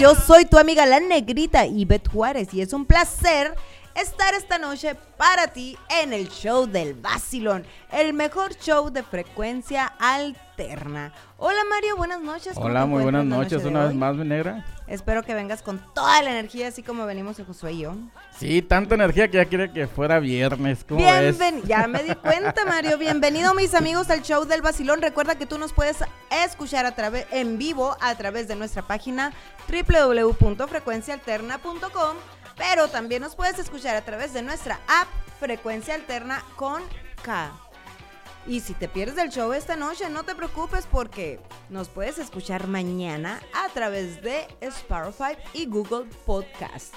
Yo soy tu amiga la negrita Ivette Juárez y es un placer estar esta noche para ti en el show del Basilón, el mejor show de frecuencia alterna. Hola Mario, buenas noches. Hola, muy buenas noches una vez más, mi negra. Espero que vengas con toda la energía, así como venimos el Josué y yo. Sí, tanta energía que ya quiere que fuera viernes. ¿Cómo Bienven Ya me di cuenta, Mario. Bienvenido, mis amigos, al show del Basilón. Recuerda que tú nos puedes escuchar a través en vivo a través de nuestra página www.frecuencialterna.com pero también nos puedes escuchar a través de nuestra app Frecuencia Alterna con K. Y si te pierdes el show esta noche, no te preocupes porque nos puedes escuchar mañana a través de Spotify y Google Podcast.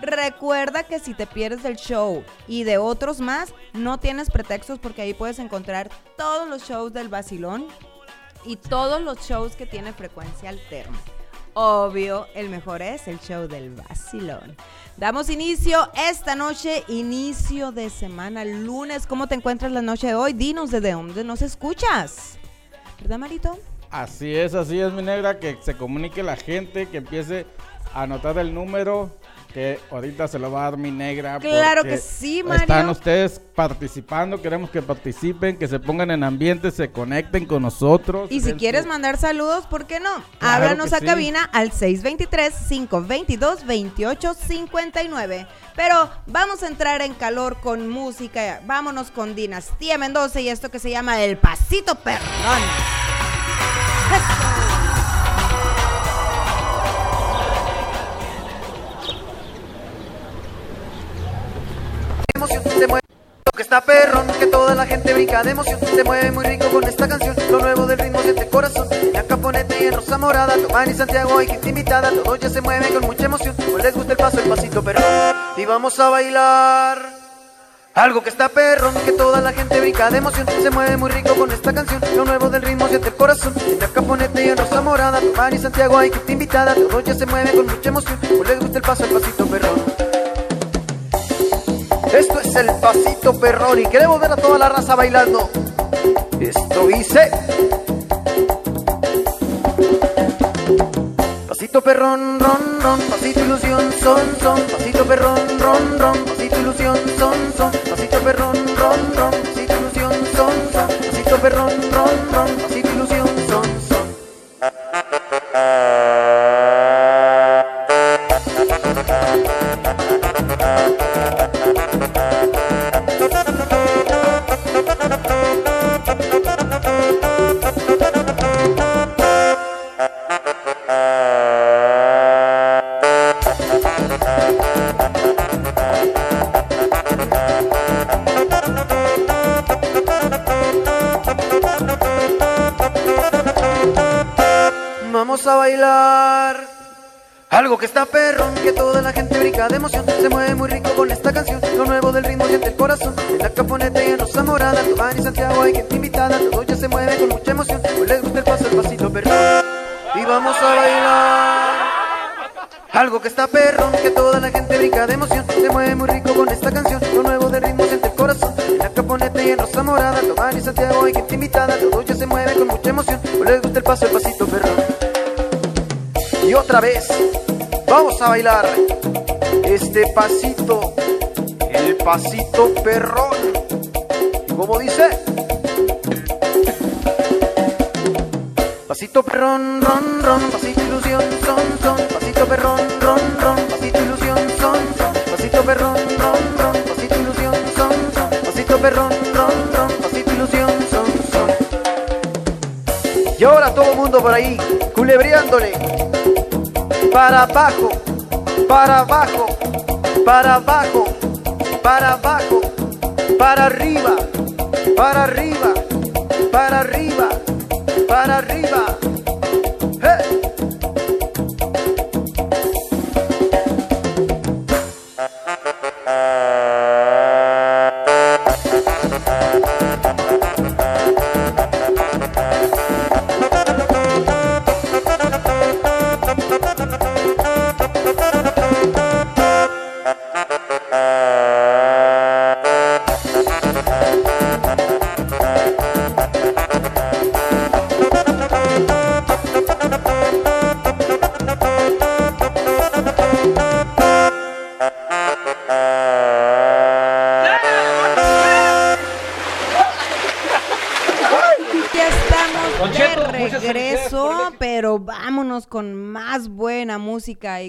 Recuerda que si te pierdes el show y de otros más, no tienes pretextos porque ahí puedes encontrar todos los shows del Basilón y todos los shows que tiene frecuencia alterna. Obvio, el mejor es el show del Basilón. Damos inicio esta noche, inicio de semana, lunes. ¿Cómo te encuentras la noche de hoy? Dinos de dónde nos escuchas. ¿Verdad, Marito? Así es, así es, mi negra, que se comunique la gente, que empiece a anotar el número que ahorita se lo va a dar mi negra. Claro que sí, Mario. Están ustedes participando, queremos que participen, que se pongan en ambiente, se conecten con nosotros. Y si quieres mandar saludos, ¿por qué no? Háblanos a cabina al 623-522-2859. Pero vamos a entrar en calor con música. Vámonos con Dinastía Mendoza y esto que se llama El Pasito Perdón. emoción está perrón, que toda la gente brinca de emoción. Se mueve muy rico con esta canción Lo nuevo del ritmo siente corazón. La caponete y en rosa morada Tomás y Santiago y gente invitada. Todos ya se mueven con mucha emoción Pues les gusta el paso, el pasito perrón Y vamos a bailar. Algo que está perrón, que toda la gente brinca de emoción. Se mueve muy rico con esta canción Lo nuevo del ritmo siente el corazón. La caponete y en rosa morada Tomás y Santiago hay gente invitada. Todos ya se mueven con mucha emoción Pues les gusta el paso, el pasito perrón esto es el pasito perrón y queremos ver a toda la raza bailando. Esto hice. Pasito perrón, ron, ron, pasito ilusión, son, son, pasito perrón, ron, ron, pasito ilusión, son, son, pasito perrón, ron, ron, pasito ilusión, son, son, pasito perrón, ron, ron, pasito brinca de emoción. Se mueve muy rico con esta canción. Lo nuevo del ritmo siente el corazón. En la caponeta y en rosa morada Tomás y Santiago hay gente invitada. Todo ya se mueve con mucha emoción. Pues les gusta el paso, el pasito perrón Y vamos a bailar. Algo que está perrón, que toda la gente brinca de emoción. Se mueve muy rico con esta canción. Lo nuevo del ritmo siente el corazón. En la caponeta y en rosa morada Tomás y Santiago hay gente invitada. Todo ya se mueve con mucha emoción. Pues les gusta el paso, el pasito perrón. Y otra vez vamos a bailar este pasito, el pasito perrón. ¿Y cómo dice? Pasito perrón, ron, ron, pasito ilusión, son, son, pasito perrón, ron, ron, pasito ilusión, son, son, pasito perrón, ron, ron, pasito ilusión, son, son, pasito perrón, ron, ron, pasito ilusión, son, son. Y ahora todo el mundo por ahí, culebreándole para abajo, para abajo, para abajo, para abajo, para arriba, para arriba, para arriba, para arriba.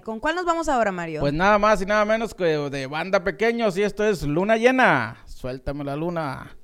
Con cuál nos vamos ahora, Mario? Pues nada más y nada menos que de banda pequeños y esto es Luna Llena. Suéltame la luna.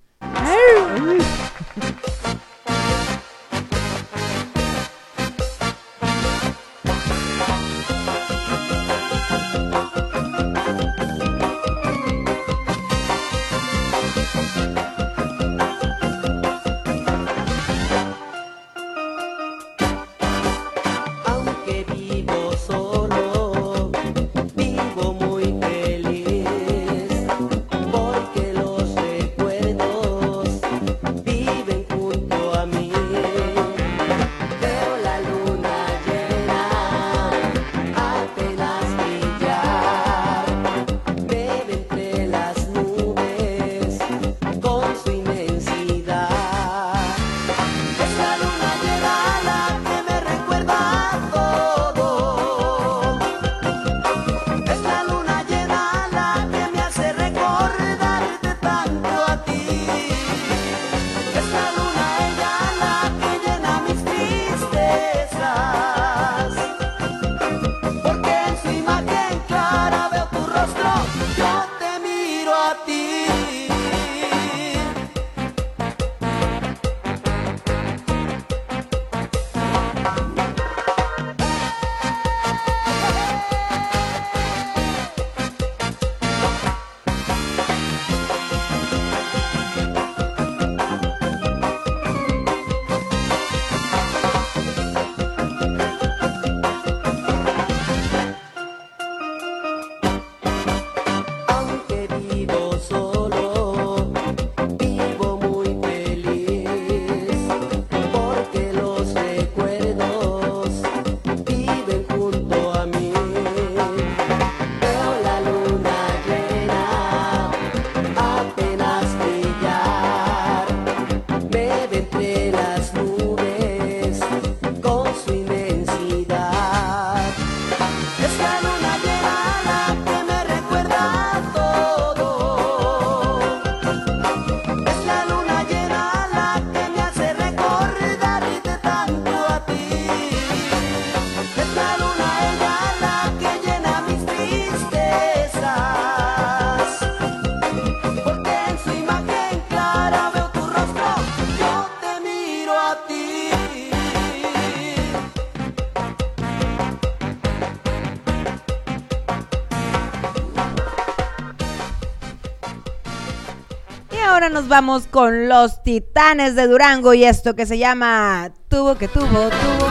Nos vamos con los titanes de Durango y esto que se llama Tuvo que tuvo, tuvo.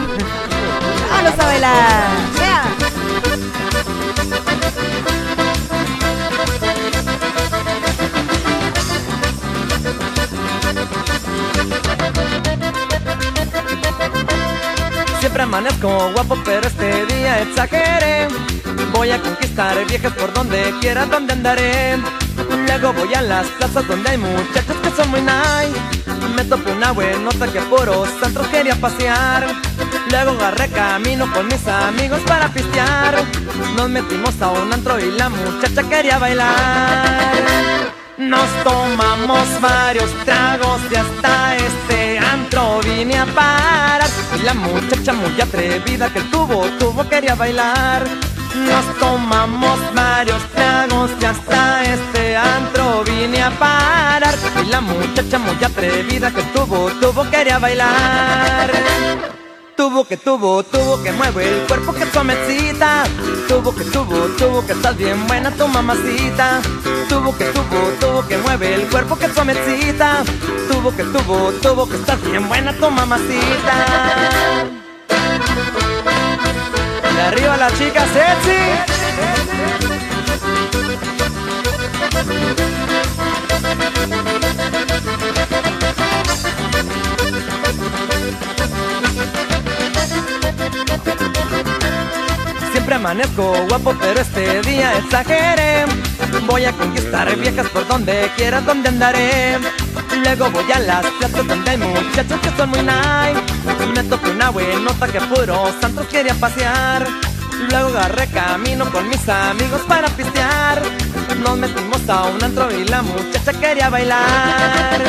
Vamos a bailar. Siempre amanezco guapo, pero este día exageré. Voy a conquistar viejas por donde quiera, donde andaré. Luego voy a las plazas donde hay muchachos que son muy nice. Me topo una buenota que por los santos quería pasear. Luego agarré camino con mis amigos para pistear. Nos metimos a un antro y la muchacha quería bailar. Nos tomamos varios tragos y hasta este antro vine a parar. Y la muchacha muy atrevida que el tubo, tubo quería bailar nos tomamos varios tragos y hasta este antro vine a parar. Y la muchacha muy atrevida que tuvo, tuvo quería bailar. Tuvo que tuvo, tuvo que mueve el cuerpo que suavecita. Tuvo que tuvo, tuvo que estás bien buena tu mamacita. Tuvo que tuvo, tuvo que mueve el cuerpo que suavecita. Tuvo que tuvo, tuvo que estás bien buena tu mamacita arriba la chica sexy. Siempre amanezco guapo, pero este día exageré. Voy a conquistar viejas por donde quieras, donde andaré. Luego voy a las plazas donde hay muchachos que son muy nice. Me tocó una buenota que puro santos quería pasear. Luego agarré camino con mis amigos para pistear. Nos metimos a un antro y la muchacha quería bailar.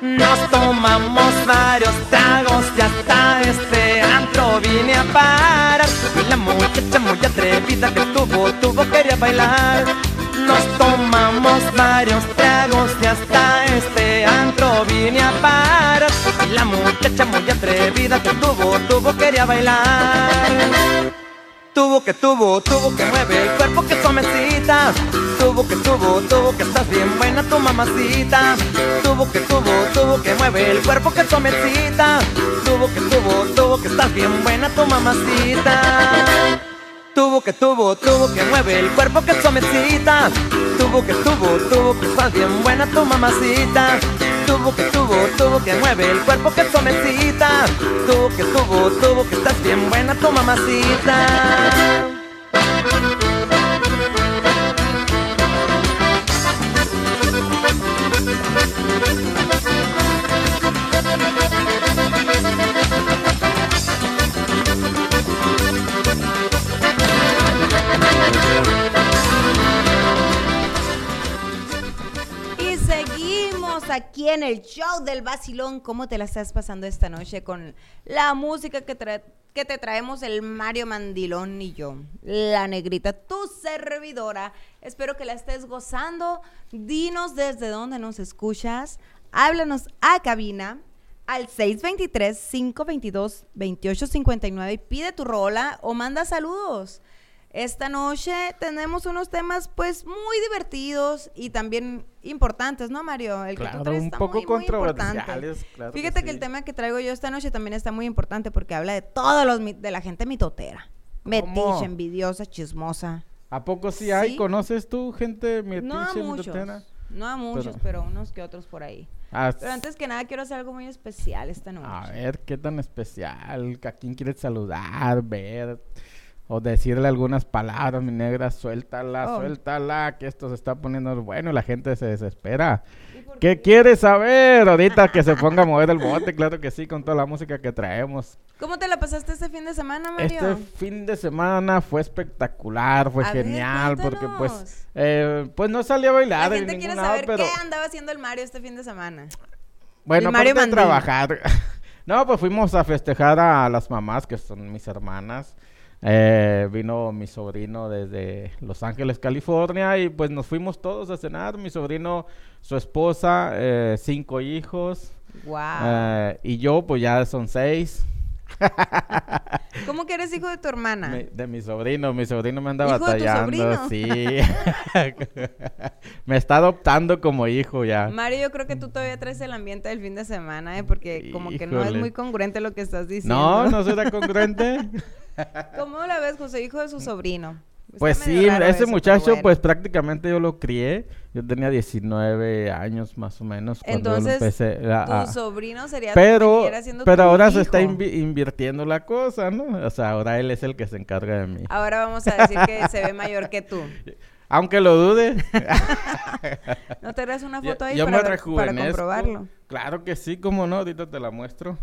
Nos tomamos varios tragos y hasta este antro antro vine a parar y la muchacha muy atrevida que tuvo, tuvo quería bailar. Nos tomamos varios tragos y hasta este antro vine a parar y la muchacha muy atrevida que tuvo, tuvo quería bailar. Tuvo que tuvo, tuvo que mueve el cuerpo que suavecita. Tuvo que tuvo, tuvo que estás bien buena tu mamacita. Tuvo que tuvo, tuvo que mueve el cuerpo que suavecita. Tuvo que tuvo, tuvo que estás bien buena tu mamacita. Tuvo que tuvo, tuvo que mueve el cuerpo que suavecita. Tuvo que tuvo, tuvo que estás bien buena tu mamacita. Tuvo que tuvo, tuvo que mueve el cuerpo que suavecita. Tuvo que tuvo, tuvo que estás bien buena tu mamacita. Aquí en el show del vacilón. ¿Cómo te la estás pasando esta noche con la música que, que te traemos el Mario Mandilón y yo? La negrita, tu servidora. Espero que la estés gozando. Dinos desde dónde nos escuchas. Háblanos a cabina al 623-522-2859 y pide tu rola o manda saludos. Esta noche tenemos unos temas pues muy divertidos y también importantes, ¿no, Mario? El que tú Claro, traes un está poco muy, controversiales, claro Fíjate que, el sí. tema que traigo yo esta noche también está muy importante porque habla de todos los de la gente mitotera. Metiche, envidiosa, chismosa. ¿A poco sí hay? Sí. ¿Conoces tú gente metiche, no a muchos, mitotera? no a muchos, Pero- pero unos que otros por ahí. Ah, Pero antes que nada quiero hacer algo muy especial esta noche. A ver, ¿qué tan especial? ¿A quién quieres saludar, ver? O decirle algunas palabras, mi negra, suéltala, Oh. suéltala, que esto se está poniendo bueno y la gente se desespera. ¿Qué quieres saber? Ahorita que se ponga a mover el bote, claro que sí, con toda la música que traemos. ¿Cómo te la pasaste este fin de semana, Mario? Este fin de semana fue espectacular, fue A ver, genial, porque pues, eh, pues no salí a bailar La en gente quiere lado, saber pero... qué andaba haciendo el Mario este fin de semana. Bueno, Mario aparte de trabajar. no, pues fuimos a festejar a las mamás, que son mis hermanas. Eh, vino mi sobrino desde Los Ángeles, California, y pues nos fuimos todos a cenar. Mi sobrino, su esposa, eh, cinco hijos, Wow. eh, y yo, pues ya son seis. ¿Cómo que eres hijo de tu hermana? Mi- de mi sobrino, mi sobrino me anda ¿Hijo de tu batallando, sobrino? sí. me está adoptando como hijo ya. Mario, yo creo que tú todavía traes el ambiente del fin de semana, ¿eh? Porque como que no es muy congruente lo que estás diciendo. No, no será congruente. ¿Cómo la ves, José, hijo de su sobrino? Está Pues sí, ese eso, muchacho, bueno. pues prácticamente yo lo crié. Yo tenía 19 años más o menos cuando yo Entonces, empecé a- Tu a- sobrino sería Pero, siendo pero tu ahora se está invi- invirtiendo la cosa, ¿no? O sea, ahora él es el que se encarga de mí. Ahora vamos a decir que se ve mayor que tú. Aunque lo dude. ¿No te das una yo foto ahí yo para, me ver- para rejuvenezco. comprobarlo? Claro que sí, cómo no, ahorita te la muestro.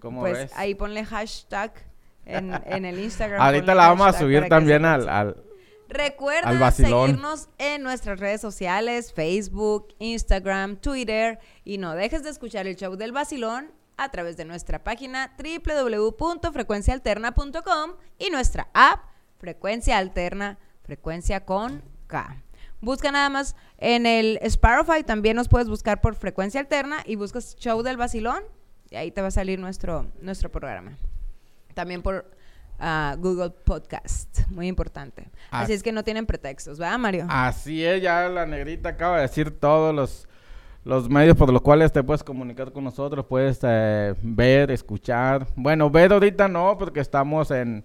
¿Cómo Pues ves? ahí ponle hashtag en, en el Instagram. ahorita la vamos a subir también al, al, Recuerda Al seguirnos en nuestras redes sociales, Facebook, Instagram, Twitter y no dejes de escuchar el show del vacilón a través de nuestra página www.frecuenciaalterna.com y nuestra app Frecuencia Alterna, frecuencia con K. Busca nada más en el Spotify, también nos puedes buscar por Frecuencia Alterna y buscas show del vacilón y ahí te va a salir nuestro, nuestro programa. También por ah, Google Podcast, muy importante. Ah. Así es que no tienen pretextos, ¿verdad, Mario? Así es, ya la negrita acaba de decir todos los, los medios por los cuales te puedes comunicar con nosotros. Puedes eh, ver, escuchar. Bueno, ver ahorita no, porque estamos en...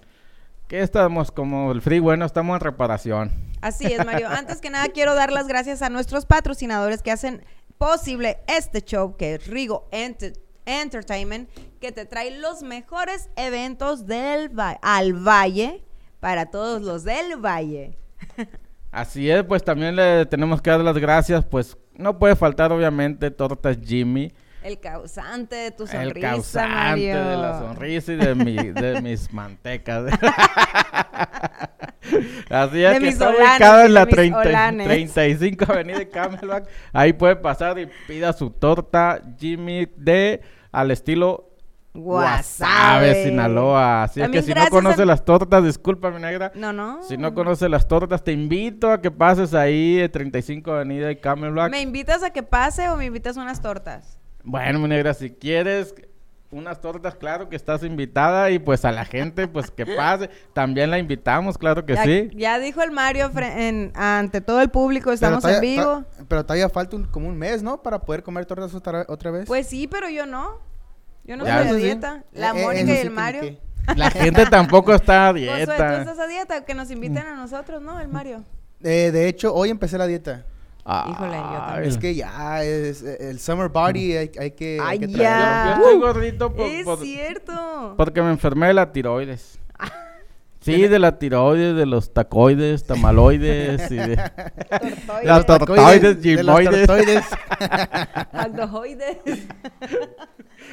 ¿Qué estamos? Como el free, bueno, estamos en reparación. Así es, Mario. Antes que nada, quiero dar las gracias a nuestros patrocinadores que hacen posible este show, que es Rigo Ent- Entertainment, que te trae los mejores eventos del va- al Valle para todos los del Valle. Así es, pues también le tenemos que dar las gracias, pues no puede faltar obviamente Tortas Jimmy. El causante de tu sonrisa, el causante Mario. de la sonrisa y de, mi, de mis mantecas. Así es De que está olanes, ubicado en la mis 30 olanes. 35 Avenida de Camelback. Ahí puede pasar y pida su torta Jimmy de al estilo Guasave. Sinaloa. Así es que si no gracias conoce a- las tortas, disculpa, mi negra. No, no. Si no conoce las tortas, te invito a que pases ahí, eh, 35 Avenida y Camelback. ¿Me invitas a que pase o me invitas a unas tortas? Bueno, mi negra, si quieres unas tortas, claro que estás invitada y pues a la gente, pues que pase. También la invitamos, claro que ya, sí. ya dijo el Mario en- ante todo el público, estamos todavía- en vivo. Pero todavía falta un- como un mes, ¿no? Para poder comer tortas otra, otra vez. Pues sí, pero yo no. Yo no Ya, soy a sí. dieta. La Eh, eh, Mónica y el Mario. que- La gente tampoco está a Josué, tú dieta. estás a dieta, que nos inviten a nosotros, ¿no? El Mario. Eh, de hecho, hoy empecé la dieta. Híjole, yo también. Ay. Es que ya es el summer body, hay, hay que, hay Ay, que ya. traerlo. Yo estoy gordito por- es por- cierto. porque me enfermé de la tiroides. Sí, de la tiroides, de los tacoides, tamaloides y de las tortoides, gimoides. aldohoides.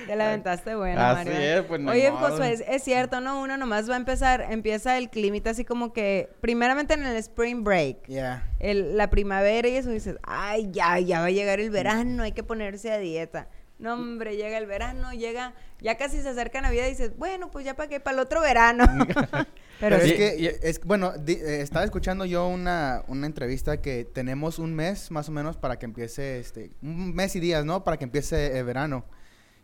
Te la aventaste buena, Así Mario. es, pues, ni Oye, modo. Josué, es, es cierto, ¿no? Uno nomás va a empezar, empieza el climita así como que, primeramente en el spring break. Ya. el- la primavera y eso dices, ay, ya, ya va a llegar el verano, hay que ponerse a dieta. No, hombre, llega el verano, llega, ya casi se acerca Navidad y dices, bueno, pues ya para qué, para el otro verano. Pero, Pero es sí. que, y- es, bueno, di- eh, estaba escuchando yo una, una entrevista que tenemos un mes más o menos para que empiece, este, un mes y días, ¿no? Para que empiece el verano.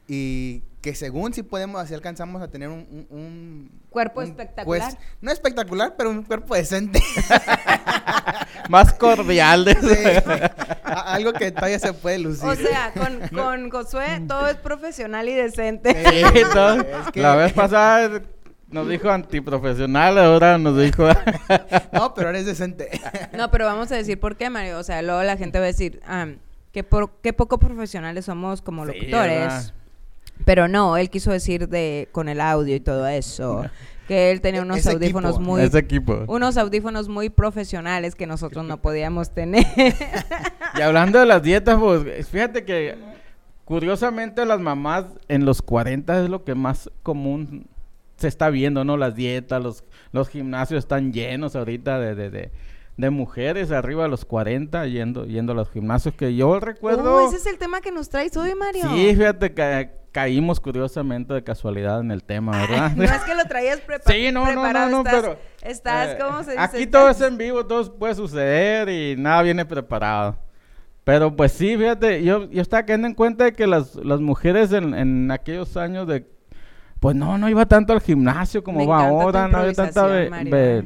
Y que según si podemos, así alcanzamos a tener un... un- un- Cuerpo un, espectacular. pues, no espectacular, pero un cuerpo decente. Más cordial de Sí. Algo que todavía se puede lucir. o sea, con, con Josué todo es profesional y decente. Sí, no, Es que- La vez pasada nos dijo antiprofesional, ahora nos dijo... No, pero eres decente. No, pero vamos a decir por qué, Mario. O sea, luego la gente va a decir, ah, qué, por- qué poco profesionales somos como locutores. pero no, él quiso decir de con el audio y todo eso, que él tenía E- unos ese audífonos equipo. muy Ese equipo. unos audífonos muy profesionales que nosotros no podíamos tener. Y hablando de las dietas, pues fíjate que curiosamente las mamás en los 40 es lo que más común se está viendo, ¿no? Las dietas, los, los gimnasios están llenos ahorita de, de, de, de mujeres arriba de los 40 yendo, yendo a los gimnasios que yo recuerdo... Oh, ese es el tema que nos traes hoy, Mario. Sí, fíjate que caímos curiosamente de casualidad en el tema, ¿verdad? No es que lo traías prepa- Sí, no, no, no, preparado, no, estás, pero... estás, eh, ¿cómo se dice? Aquí todo es en vivo, todo puede suceder y nada viene preparado. Pero pues sí, fíjate, yo, yo estaba cayendo en cuenta de que las, las mujeres en, en aquellos años de... Pues no, no iba tanto al gimnasio como Me va ahora, no había tanta...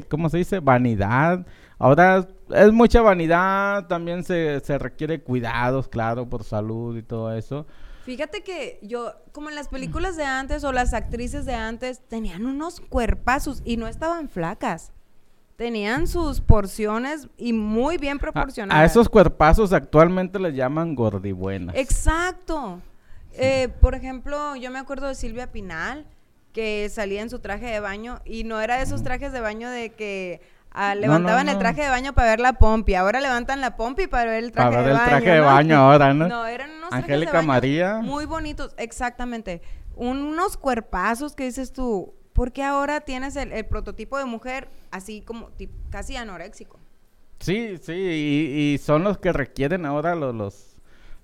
¿Cómo se dice? Vanidad. Ahora es mucha vanidad, también se, se requiere cuidados, claro, por salud y todo eso. Fíjate que yo, como en las películas de antes o las actrices de antes, tenían unos cuerpazos y no estaban flacas. Tenían sus porciones y muy bien A, proporcionadas. a esos cuerpazos actualmente les llaman gordibuenas. Exacto. Eh, por ejemplo, yo me acuerdo de Silvia Pinal, que salía en su traje de baño y no era de esos trajes de baño de que ah, No, levantaban no, el traje de baño para ver la pompi. Ahora levantan la pompi para ver el traje Para de ver el baño. traje de ¿no? baño ahora, ¿no? No, eran unos trajes de Angélica baño María. Muy bonitos, exactamente. Unos cuerpazos que dices tú, ¿por qué ahora tienes el, el prototipo de mujer así como casi anoréxico? Sí, sí, y, y son los que requieren ahora los, los,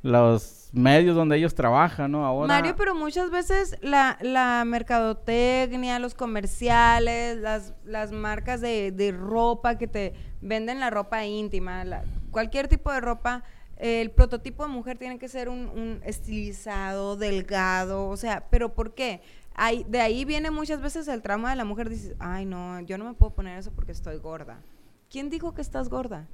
los medios donde ellos trabajan, ¿no? Ahora, Mario, pero muchas veces la, la mercadotecnia, los comerciales, las, las marcas de, de ropa que te venden la ropa íntima, cualquier tipo de ropa, el prototipo de mujer tiene que ser un, un estilizado, delgado, o sea, ¿pero por qué? Ahí- de ahí viene muchas veces el trauma de la mujer, dices, ay no, yo no me puedo poner eso porque estoy gorda. ¿Quién dijo que estás gorda?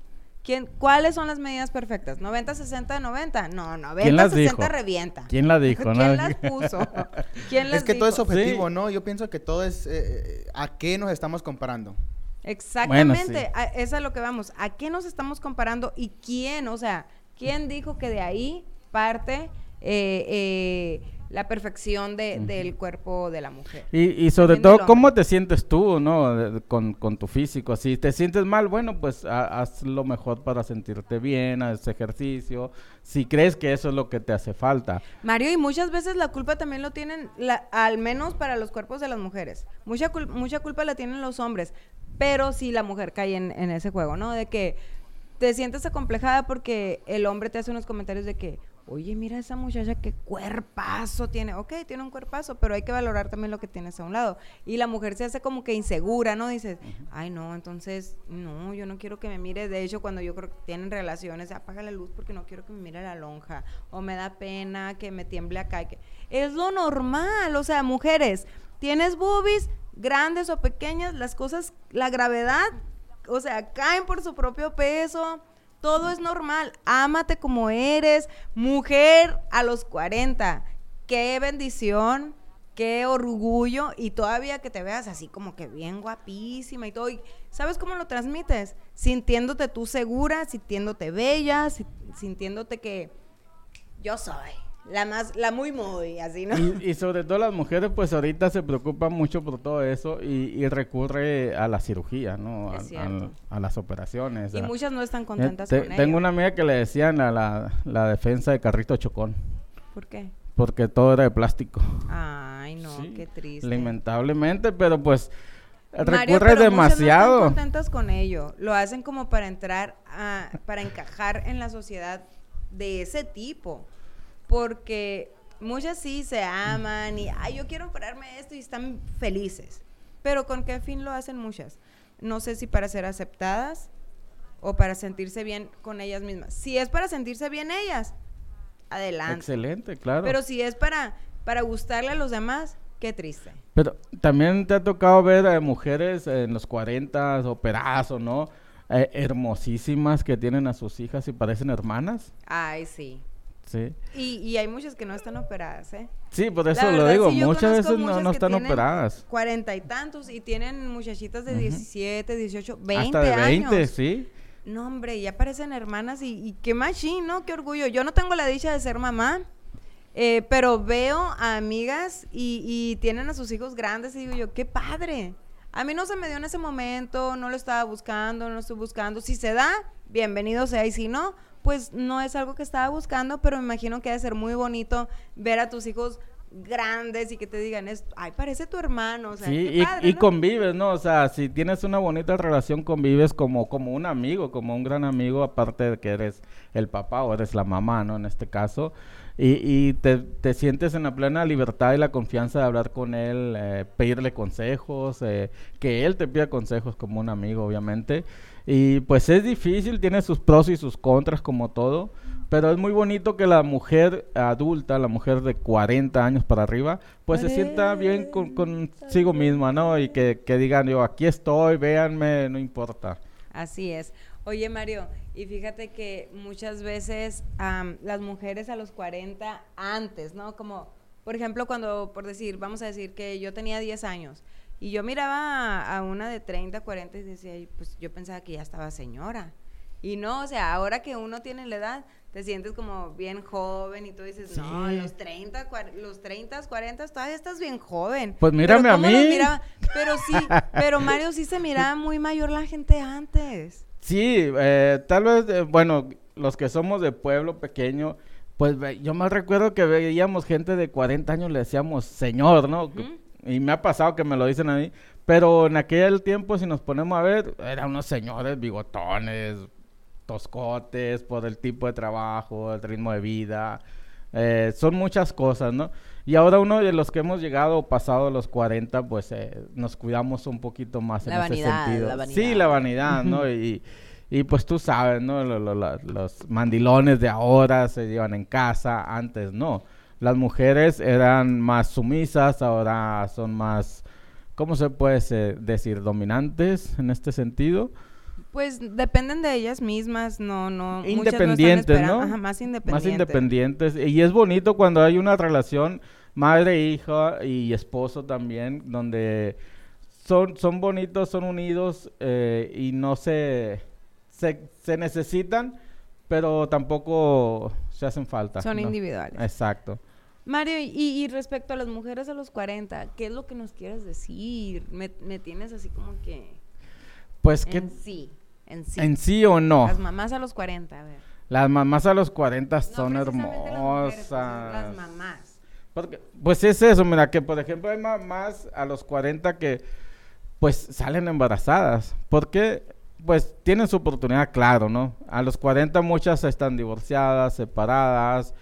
¿Quién, ¿Cuáles son las medidas perfectas? ¿90, 60, 90? No, 90, ¿Quién las 60 dijo? revienta. ¿Quién la dijo? ¿Quién no? las puso? ¿Quién las es que todo es objetivo, Sí. ¿no? Yo pienso que todo es eh, a qué nos estamos comparando. Exactamente, sí. a- es a lo que vamos. ¿A qué nos estamos comparando y quién? O sea, ¿quién dijo que de ahí parte eh, eh, la perfección de- del cuerpo de la mujer? Y, y sobre todo, ¿cómo te sientes tú, no? Con, con tu físico. Si te sientes mal, bueno, pues ha- haz lo mejor para sentirte bien, haz ejercicio. Si crees que eso es lo que te hace falta. Mario, y muchas veces la culpa también lo tienen, la- al menos para los cuerpos de las mujeres. Mucha, cul- mucha culpa la tienen los hombres, pero sí la mujer cae en, en ese juego, ¿no? De que te sientes acomplejada porque el hombre te hace unos comentarios de que, oye, mira esa muchacha, qué cuerpazo tiene. Ok, tiene un cuerpazo, pero hay que valorar también lo que tienes a un lado. Y la mujer se hace como que insegura, ¿no? Dices, ay, no, entonces, no, yo no quiero que me mire. De hecho, cuando yo creo que tienen relaciones, apaga la luz porque no quiero que me mire la lonja. O me da pena que me tiemble acá. Que... Es lo normal, o sea, mujeres, tienes boobies, grandes o pequeñas, las cosas, la gravedad, o sea, caen por su propio peso todo es normal. Ámate como eres. Mujer a los 40. Qué bendición. Qué orgullo. Y todavía que te veas así como que bien guapísima y todo. ¿Sabes cómo lo transmites? Sintiéndote tú segura, sintiéndote bella, sintiéndote que yo soy. La más, la muy muy, así, ¿no? Y, sobre todo las mujeres, pues ahorita se preocupan mucho por todo eso y, recurre a la cirugía, ¿no? A, las operaciones. Y muchas no están contentas con Tengo una amiga que le decían a la, defensa de carrito chocón. ¿Por qué? Porque todo era de plástico. Ay, no, qué triste. Lamentablemente, pero pues recurre demasiado. no están contentas con ello. Lo hacen como para entrar a, para encajar en la sociedad de ese tipo porque muchas sí se aman y, ay, yo quiero operarme esto y están felices. Pero ¿con qué fin lo hacen muchas? No sé si para ser aceptadas o para sentirse bien con ellas mismas. Si es para sentirse bien ellas, adelante. Excelente, claro. Pero si es para, para gustarle a los demás, qué triste. Pero también te ha tocado ver a mujeres en los 40 operadas o no, eh, hermosísimas que tienen a sus hijas y parecen hermanas. Ay, sí. Y, hay muchas que no están operadas, ¿eh? Sí, por eso lo digo, muchas veces no, están operadas. Cuarenta y tantos y tienen muchachitas de 17, 18, 20 Hasta de 20, sí. No, hombre, ya parecen hermanas y, qué machín, ¿no? Qué orgullo. Yo no tengo la dicha de ser mamá, eh, pero veo a amigas y, y tienen a sus hijos grandes y digo yo, qué padre. A mí no se me dio en ese momento, no lo estaba buscando, no lo estoy buscando. Si se da, bienvenido sea, y si no, pues no es algo que estaba buscando, pero me imagino que debe ser muy bonito ver a tus hijos grandes y que te digan, es, ay, parece tu hermano, o sea, sí, y, convives, ¿no? O sea, si tienes una bonita relación, convives como, como un amigo, como un gran amigo, aparte de que eres el papá o eres la mamá, ¿no? En este caso, y, y te, te, sientes en la plena libertad y la confianza de hablar con él, eh, pedirle consejos, eh, que él te pida consejos como un amigo, obviamente, y pues es difícil, tiene sus pros y sus contras como todo, pero es muy bonito que la mujer adulta, la mujer de 40 años para arriba, pues se sienta bien con, consigo misma, ¿no? Y que, que digan yo, aquí estoy, véanme, no importa. Así es. Oye, Mario, y fíjate que muchas veces las mujeres a los 40 antes, ¿no? Como, por ejemplo, cuando, por decir, vamos a decir que yo tenía 10 años y yo miraba a, una de 30, 40 y decía, pues yo pensaba que ya estaba señora. Y no, o sea, ahora que uno tiene la edad, te sientes como bien joven y tú dices, no, los 30, los 30, 40, todavía estás bien joven. Pues mírame a mí. Pero sí, pero Mario sí se miraba muy mayor la gente antes. Sí, eh, tal vez, eh, bueno, los que somos de pueblo pequeño, pues yo más recuerdo que veíamos gente de 40 años, le decíamos señor, ¿no? Y me ha pasado que me lo dicen a mí. Pero en aquel tiempo, si nos ponemos a ver, eran unos señores bigotones, toscotes, por el tipo de trabajo, el ritmo de vida. Eh, son muchas cosas, ¿no? Y ahora uno de los que hemos llegado pasado los 40, pues eh, nos cuidamos un poquito más en ese sentido. La vanidad. Sí, la vanidad, ¿no? y, y pues tú sabes, ¿no? los mandilones de ahora se llevan en casa, antes no las mujeres eran más sumisas, ahora son más, ¿cómo se puede decir? Dominantes en este sentido. Pues dependen de ellas mismas, no, no. Independientes, ¿no? más independientes. Más independientes. Y es bonito cuando hay una relación madre-hija y esposo también, donde son, son bonitos, son unidos eh, y no se, se, necesitan, pero tampoco se hacen falta. Son individuales. Exacto. Mario, y, respecto a las mujeres a los 40, ¿qué es lo que nos quieres decir? Me, tienes así como que... Pues que... En sí, en sí. ¿En sí o no? Las mamás a los 40, a ver. Las mamás a los 40 son hermosas. Las, mamás. Porque, pues es eso, mira, que por ejemplo hay mamás a los 40 que pues salen embarazadas. Porque pues tienen su oportunidad, claro, ¿no? A los 40 muchas están divorciadas, separadas,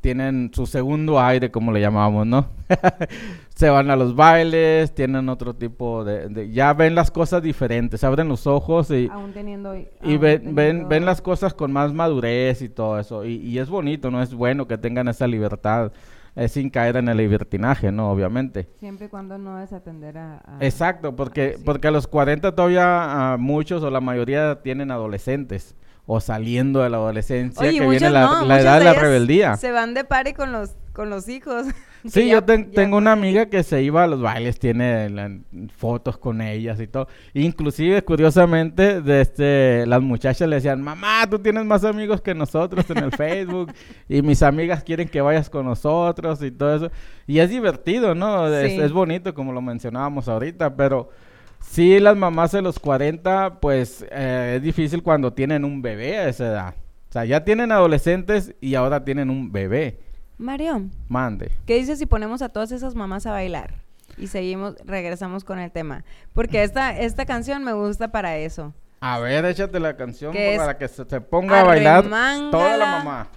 tienen su segundo aire, como le llamamos, ¿no? Se van a los bailes, tienen otro tipo de, de- Ya ven las cosas diferentes, abren los ojos y, Aún teniendo... y aún ven, ven, teniendo- ven las cosas con más madurez y todo eso. Y, y es bonito, ¿no? Es bueno que tengan esa libertad eh, sin caer en el libertinaje, ¿no? Obviamente. Siempre y cuando no desatender a... a- Exacto, porque, sí. porque a los 40 todavía ah, muchos o la mayoría tienen adolescentes o saliendo de la adolescencia Oye, que viene la, no, la muchas edad de la rebeldía. Se van de party con los, con los hijos. Sí, ya- yo ya tengo una amiga que se iba a los bailes, tiene la- fotos con ellas y todo. Inclusive, curiosamente, de este, las muchachas le decían, mamá, tú tienes más amigos que nosotros en el Facebook y mis amigas quieren que vayas con nosotros y todo eso. Y es divertido, ¿no? Es bonito, como lo mencionábamos ahorita, pero sí, las mamás de los 40, pues eh, es difícil cuando tienen un bebé a esa edad. O sea, ya tienen adolescentes y ahora tienen un bebé. Mario, Mande. ¿qué dices si ponemos a todas esas mamás a bailar? Y seguimos, regresamos con el tema. Porque esta, esta canción me gusta para eso. A ver, échate la canción Que para que se, se ponga a bailar toda la mamá.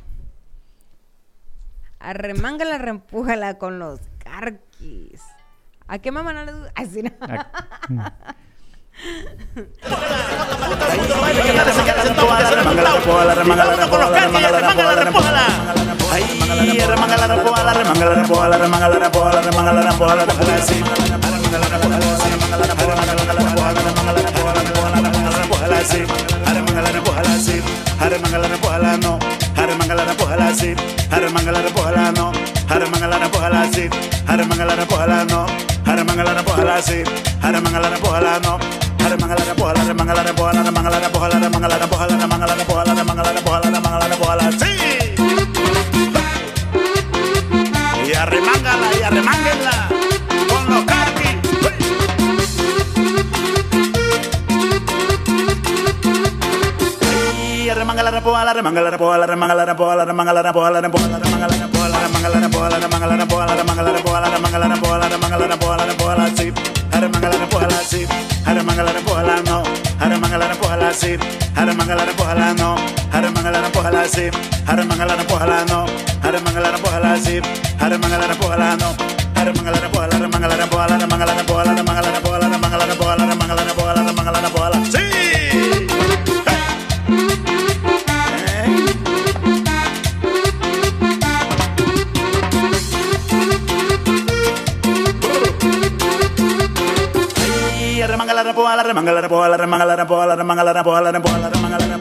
Arremángala, reempújala con los carquis. ¿A qué mamá no le gusta? Así no. Ac- Y arremángala y arremánguenla con los carquis. Ay, arremángala, repoala, arremángala, repoala, arremángala, repoala, arremángala, repoala, repoala, arremángala, repoala, arremángala, repoala, arremángala, repoala, arremángala, repoala, arremángala, repoala, arremángala, repoala, repoala, sí. Arremángala, repoala, sí. Arremángala, repoala, no. Arremángala, repoala, sí. Arremángala, repoala, no. Arremángala, repoala, sí. Arremángala, repoala, no. Arremángala, repoala, sí. Arremángala, repoala, no. Arremángala, repoala, arremángala, repoala, arremángala, repoala, arremángala, Ay, arremanga la repoa, la remanga la repoa, la remanga la repoa, la remanga la repoa, la repoa, la remanga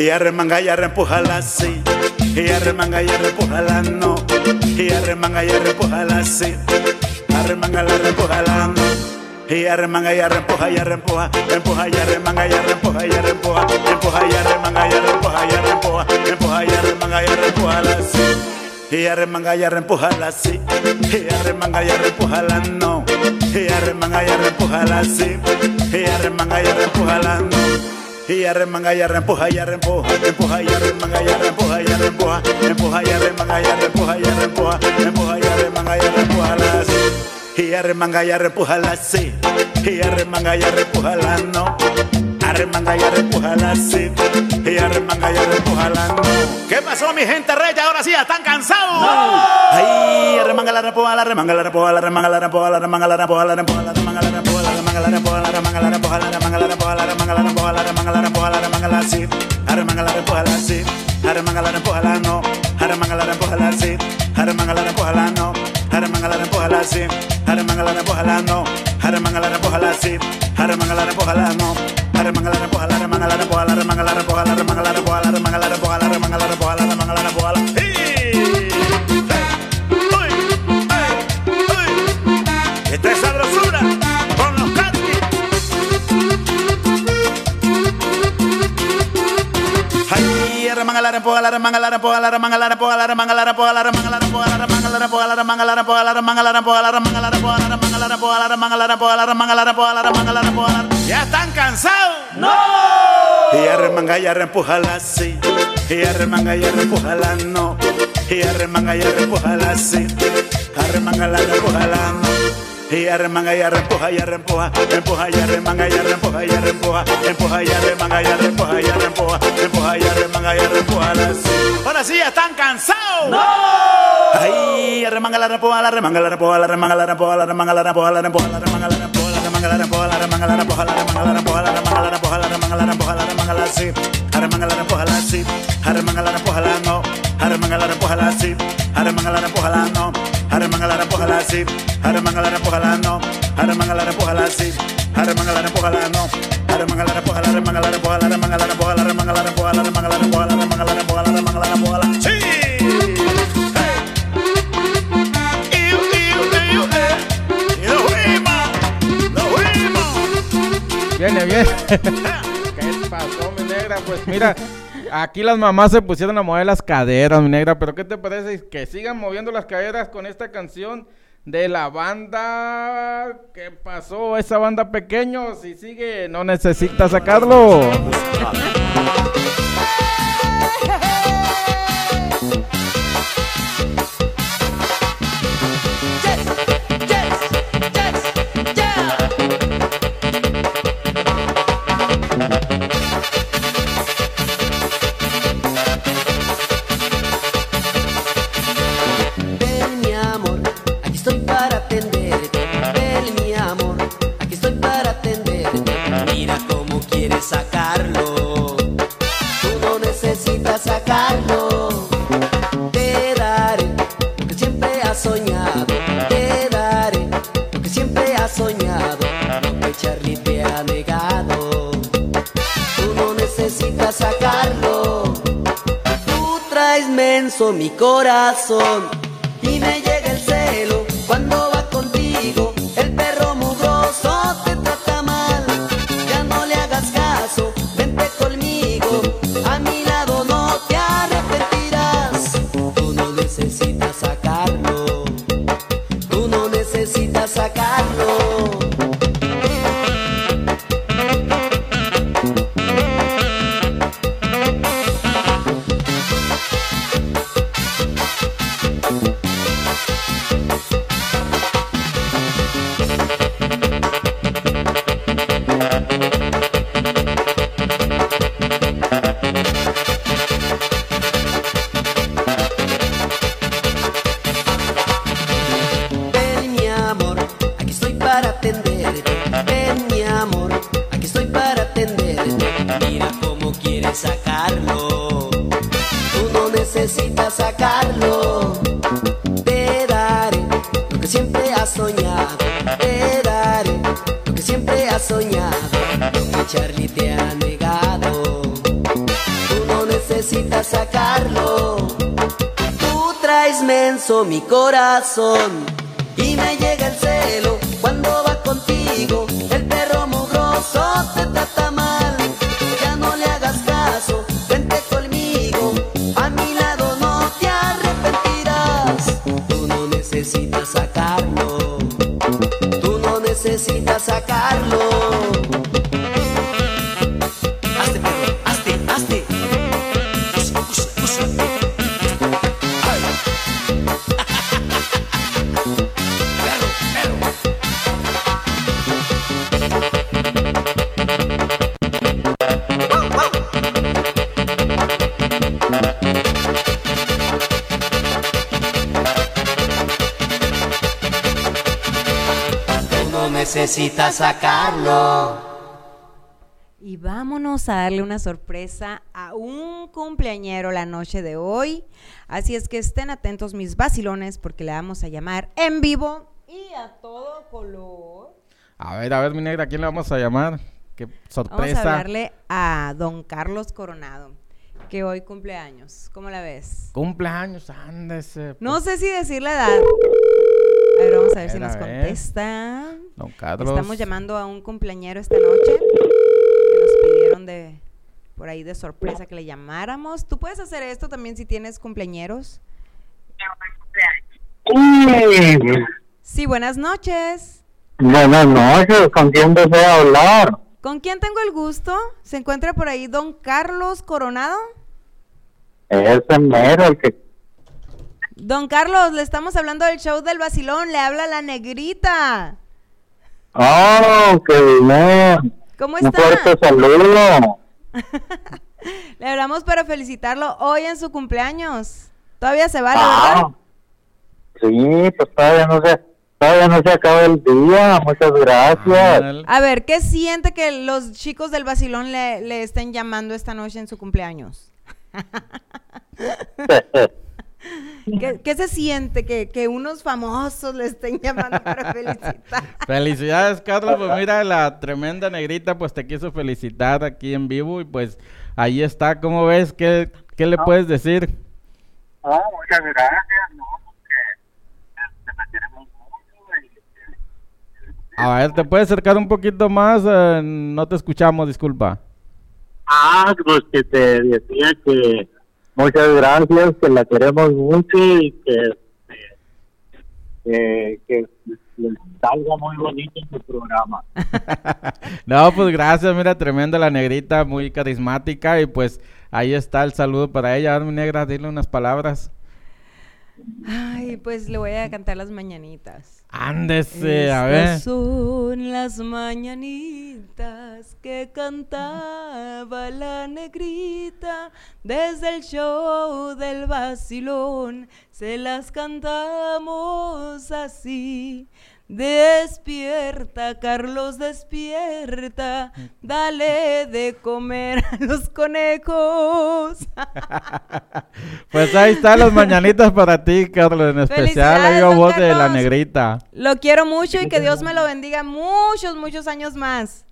Y arremanga y arrempújala sí. Y arremanga y arrempújala no. Y arremanga y arrempújala sí. Arremanga la arrempújala no. Y arremanga y arrempuja y arrempuja. Empuja y arremanga y arrempuja y arrempuja. Empuja y arremanga y arrempuja y arrempuja. Empuja y arremanga y arrempújala sí. Y arremanga y arrempújala sí. Y arremanga y arrempújala no. Y arremanga y arrempújala sí. Y arremanga y arrempújala no. Y arremanga y arrempuja y arrempuja, empuja y arremanga y arrempuja y arrempuja, empuja y arremanga y arrempuja y arrempuja, empuja y arremanga y arrempuja la sí. Y arremanga y arrempuja la sí. Y arremanga y arrempuja la no. Arremanga y arrempuja la sí. Y arremanga y arrempuja la no. ¿Qué pasó mi gente reya? Ahora sí, están cansados. Ay, arremanga la repoja, la remanga la repoja, la remanga la repoja, la remanga la repoja, la repoja, la remanga la repoja, la remanga la repoja, la remanga la repoja, la remanga la repoja, la remanga la repoja, la remanga la repoja, la remanga la sí. Arremanga la repoja la sí. Arremanga la repoja la no. Arremanga la repoja la sí. Arremanga la repoja la no. Arremanga la repoja la sí. Arremanga la repoja la no. Arremanga la repoja la sí. Arremanga la repoja la no. Arremanga la repoja la remanga la repoja la remanga la repoja la remanga la repoja la remanga ya están cansados no y arremanga y arrempújala sí y arremanga y arrempújala no y arremanga y arrempújala sí arremanga la arrempújala no y arremanga y arrempuja y arrempuja, empuja y arremanga y arrempuja y arrempuja, empuja y arremanga y arrempuja y arrempuja, empuja y arremanga y arrempuja. Ahora sí, están cansados. ¡No! Arremanga la arrempuja, la arremanga la arrempuja, la arremanga la arrempuja, la arremanga la arrempuja, la arrempuja, la arremanga la arrempuja, la arremanga la arrempuja, la arremanga la arrempuja, la arremanga la arrempuja, la arremanga la arrempuja, la arremanga la arrempuja, la arremanga la sí, arremanga la arrempuja la sí, arremanga la la no, Arremangalara, pójala así. Arremangalara, pójala no. Arremangalara, pójala así. Arremangalara, pójala no. Arremangalara, pójala así. Arremangalara, pójala no. Arremangalara, pójala, arremangalara, pójala, arremangalara, pójala, arremangalara, pójala, arremangalara, pójala, arremangalara, pójala, arremangalara, pójala. ¡Sí! Viene, viene. ¿Qué pasó, mi negra? Pues mira, aquí las mamás se pusieron a mover las caderas, mi negra. Pero ¿qué te parece que sigan moviendo las caderas con esta canción de la banda? ¿Qué pasó? Esa banda pequeño, si sigue, no necesita sacarlo. corazón sacarlo, tú no necesitas sacarlo. Necesitas sacarlo. Y vámonos a darle una sorpresa a un cumpleañero la noche de hoy. Así es que estén atentos mis vacilones porque le vamos a llamar en vivo y a todo color. A ver, a ver, mi negra, ¿a quién le vamos a llamar? Qué Vamos a sorpresa. hablarle a don Carlos Coronado, que hoy cumple años. ¿Cómo la ves? Cumpleaños, ándese. No sé si decir la edad. A ver, vamos a ver si A nos ver. contesta. Don Carlos. Estamos llamando a un cumpleañero esta noche que nos pidieron de por ahí de sorpresa que le llamáramos. Tú puedes hacer esto también si tienes cumpleañeros. Sí, Sí, buenas noches. buenas noches, ¿con quién desea hablar? ¿Con quién tengo el gusto? ¿Se encuentra por ahí don Carlos Coronado? Ese mero, el que... Don Carlos, le estamos hablando del show del vacilón, le habla la negrita. ¡Oh, qué bien! ¿Cómo Un está? fuerte saludo. Le hablamos para felicitarlo hoy en su cumpleaños. Todavía se vale, Ah, ¿verdad? sí, pues todavía no se, todavía no se acaba el día, muchas gracias. A ver, ¿qué siente que los chicos del vacilón le, le estén llamando esta noche en su cumpleaños? ¿Qué, qué se siente que, que unos famosos le estén llamando para felicitar? Felicidades, Carlos. Pues mira, la tremenda negrita pues te quiso felicitar aquí en vivo y pues ahí está. ¿Cómo ves? ¿Qué, qué le puedes decir? Ah, muchas gracias, no, porque este, me A ver, ¿te puedes acercar un poquito más? Eh, no te escuchamos, disculpa. Ah, pues que te decía que muchas gracias, que la queremos mucho y que, que, que les salga muy bonito en tu programa. no, pues gracias, mira, tremenda la negrita, muy carismática y pues ahí está el saludo para ella. A ver, mi negra, dile unas palabras. Ay, pues le voy a cantar las mañanitas. Ándese, a ver. Estas son las mañanitas que cantaba la negrita desde el show del vacilón. Se las cantamos así. Despierta, Carlos, despierta. Dale de comer a los conejos. Pues ahí están las mañanitas para ti, Carlos, en especial. Ahí voz de la Carlos. negrita. Lo quiero mucho y que Dios me lo bendiga muchos, muchos años más.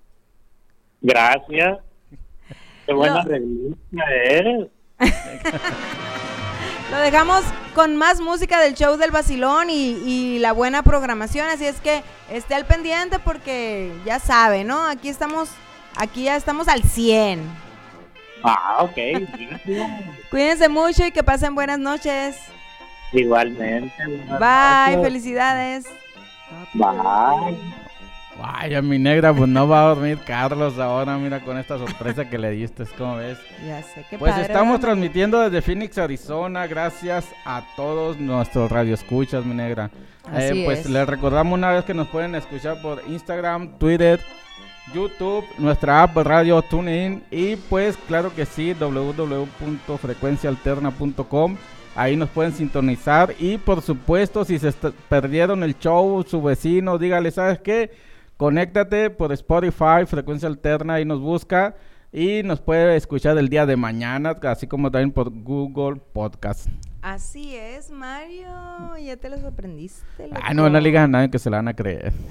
Gracias. Qué buena revista eres. Lo dejamos con más música del show del vacilón y, y la buena programación, así es que esté al pendiente porque ya sabe, ¿no? Aquí estamos, aquí ya estamos al 100. Ah, ok. Cuídense mucho y que pasen buenas noches. Igualmente. Bye, noches. felicidades. Bye. Vaya, mi negra, pues no va a dormir Carlos ahora, mira, con esta sorpresa que le diste, ¿cómo ves? Ya sé que Pues estamos transmitiendo desde Phoenix, Arizona, gracias a todos nuestros radioescuchas, mi negra. Eh, Así pues es. les recordamos una vez que nos pueden escuchar por Instagram, Twitter, YouTube, nuestra app Radio TuneIn y pues claro que sí, www.frecuencialterna.com. Ahí nos pueden sintonizar y por supuesto si se perdieron el show, su vecino, dígale, ¿sabes qué? Conéctate por Spotify, Frecuencia Alterna y nos busca y nos puede escuchar el día de mañana, así como también por Google Podcast. Así es, Mario. Ya te los aprendiste. Ah, no, no le digas a nadie que se la van a creer.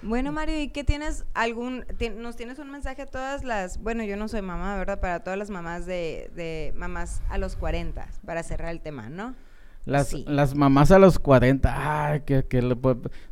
Bueno, Mario, ¿y qué tienes algún, ti- nos tienes un mensaje a todas las, bueno, yo no soy mamá, ¿verdad? Para todas las mamás de, de mamás a los 40, para cerrar el tema, ¿no? Las, Sí. las mamás a los 40, ay, que, que le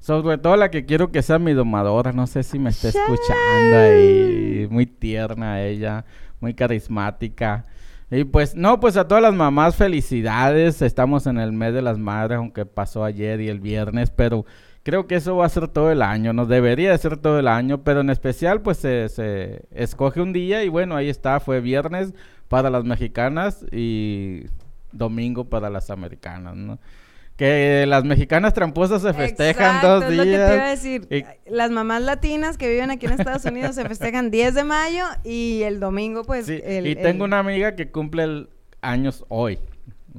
sobre todo la que quiero que sea mi domadora, no sé si me está escuchando ahí, muy tierna ella, muy carismática. Y pues, no, pues a todas las mamás felicidades, estamos en el mes de las madres, aunque pasó ayer y el viernes, pero creo que eso va a ser todo el año, no debería de ser todo el año, pero en especial pues se, se escoge un día y bueno, ahí está, fue viernes para las mexicanas y domingo para las americanas, ¿no? Que las mexicanas tramposas se festejan Exacto, dos es lo que te iba a días. decir. y- Las mamás latinas que viven aquí en Estados Unidos se festejan 10 de mayo y el domingo, pues. sí, el- y el- tengo una amiga que cumple el años hoy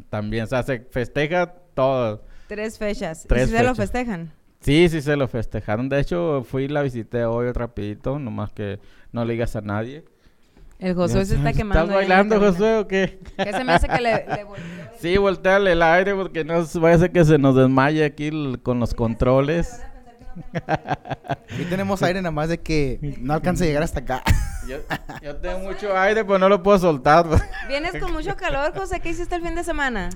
también, o sea, se festeja todo. Tres fechas. ¿Y Tres si se lo fechas. festejan? Sí, sí se lo festejaron. De hecho, fui y la visité hoy rapidito, nomás que no le digas a nadie. El Josué se está quemando. ¿Estás bailando. Josué, o qué? ¿Qué se me hace que le, le volteó? Sí, volteale el aire porque no vaya a ser que se nos desmaye aquí el- con los controles. Aquí tenemos aire nada más de que no alcanza a llegar hasta acá. Yo, yo tengo mucho aire, pero no lo puedo soltar. Vienes con mucho calor, José. ¿Qué hiciste el fin de semana?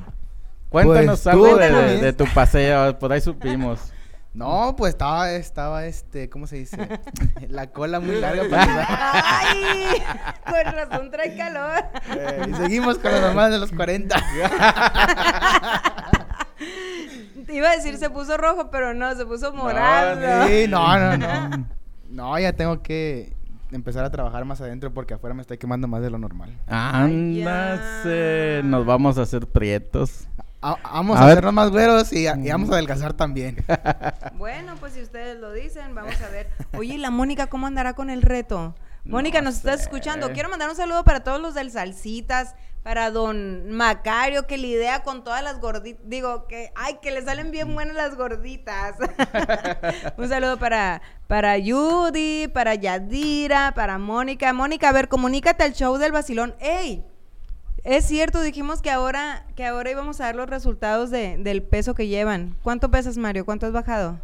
Cuéntanos Pues, algo de, de tu paseo, por ahí supimos. No, pues estaba, estaba, este, ¿cómo se dice? La cola muy larga para ayudar. ¡Ay! Con razón trae calor. Eh, y seguimos con las mamás de los 40. Te iba a decir se puso rojo, pero no, se puso morado. Sí, no, no, no. No, ya tengo que empezar a trabajar más adentro porque afuera me estoy quemando más de lo normal. Ándase, nos vamos a hacer prietos. A- vamos A a, ver. hacernos más güeros y, a- y vamos a adelgazar también. Bueno, pues si ustedes lo dicen, vamos a ver. Oye, ¿y la Mónica cómo andará con el reto? Mónica, No nos estás escuchando. Quiero mandar un saludo para todos los del Salsitas, para don Macario, que lidia con todas las gorditas. Digo, que, ay, que le salen bien buenas las gorditas. un saludo para, para Judy, para Yadira, para Mónica. Mónica, a ver, comunícate al show del vacilón. ¡Ey! Es cierto, dijimos que ahora, que ahora íbamos a dar los resultados de- del peso que llevan. ¿Cuánto pesas, Mario? ¿Cuánto has bajado?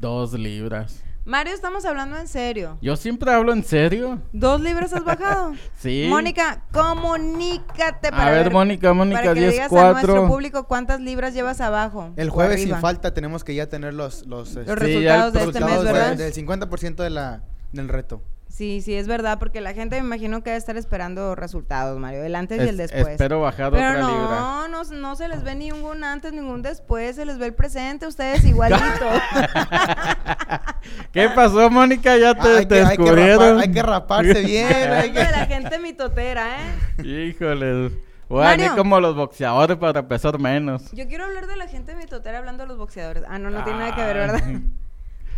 Dos libras. Mario, estamos hablando en serio. Yo siempre hablo en serio. ¿Dos libras has bajado? Sí. Mónica, comunícate A para ver, Mónica, Mónica, para que le 10, digas a nuestro 4. público cuántas libras llevas abajo. El jueves sin falta tenemos que ya tener los, los, este, Los Sí, ya resultados el de este del 50% de la, del reto. Sí, sí, es verdad, porque la gente me imagino que debe estar esperando resultados, Mario, el antes y el Es- después. espero bajar Pero otra no, libra. no, no se les ve ningún antes, ningún después, se les ve el presente, ustedes igualito. ¿Qué pasó, Mónica? Ya te, Ah, hay, te que, hay que descubrieron. rapar- hay que raparse bien. hay Hablando que- de la gente mitotera, ¿eh? Híjole. Voy a venir Mario. como los boxeadores para pesar menos. Yo quiero hablar de la gente mitotera hablando de los boxeadores. Ah, no, no tiene nada que ver, ¿verdad?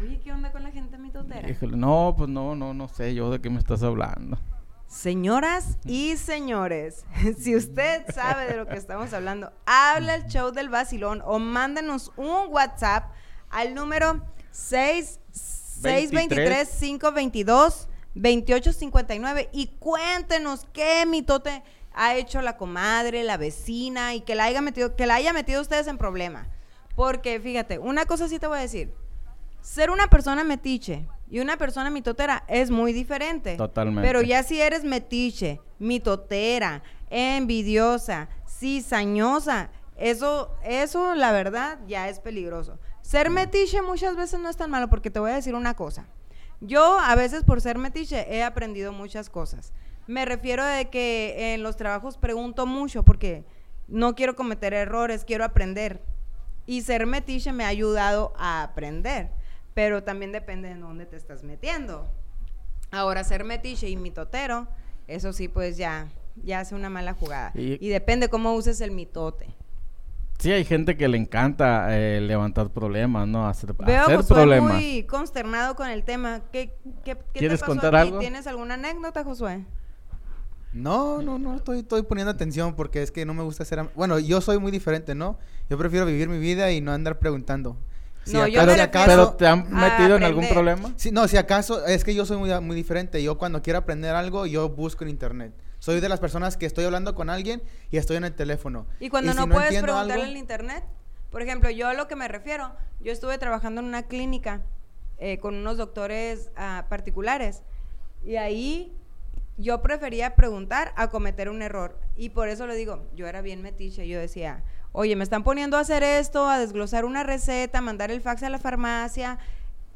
Oye, ¿qué onda con la gente mitotera? Híjole, no, pues no, no, no sé yo de qué me estás hablando. Señoras y señores, si usted sabe de lo que estamos hablando, habla al show del vacilón o mándenos un WhatsApp al número 6 623 522 2859 y cuéntenos qué mitote ha hecho la comadre, la vecina y que la haya metido que la haya metido ustedes en problema. Porque fíjate, una cosa sí te voy a decir. Ser una persona metiche y una persona mitotera es muy diferente. Totalmente. Pero ya si eres metiche, mitotera, envidiosa, cizañosa, eso, eso la verdad ya es peligroso. Ser metiche muchas veces no es tan malo porque te voy a decir una cosa. Yo a veces por ser metiche he aprendido muchas cosas. Me refiero de que en los trabajos pregunto mucho porque no quiero cometer errores, quiero aprender. Y ser metiche me ha ayudado a aprender, pero también depende de dónde te estás metiendo. Ahora, ser metiche y mitotero, eso sí, pues ya, ya hace una mala jugada. Y- Y, depende cómo uses el mitote. Sí, hay gente que le encanta eh, levantar problemas, ¿no? Hacer, Veo hacer Josué problemas. muy consternado con el tema. ¿Qué, qué, qué ¿Quieres te pasó contar a ti? algo? ¿Tienes alguna anécdota, Josué? No, no, no, estoy, estoy poniendo atención porque es que no me gusta ser... Bueno, yo soy muy diferente, ¿no? Yo prefiero vivir mi vida y no andar preguntando. Si No, yo acaso- me ¿Pero te han metido en algún problema? Sí, no, si acaso, es que yo soy muy, muy diferente. Yo cuando quiero aprender algo, yo busco en internet. Soy de las personas que estoy hablando con alguien y estoy en el teléfono. Y cuando si no, puedes preguntarle algo- en internet, por ejemplo, yo a lo que me refiero, yo estuve trabajando en una clínica eh, con unos doctores ah, particulares y ahí yo prefería preguntar a cometer un error. Y por eso le digo, yo era bien metiche, yo decía, oye, me están poniendo a hacer esto, a desglosar una receta, a mandar el fax a la farmacia.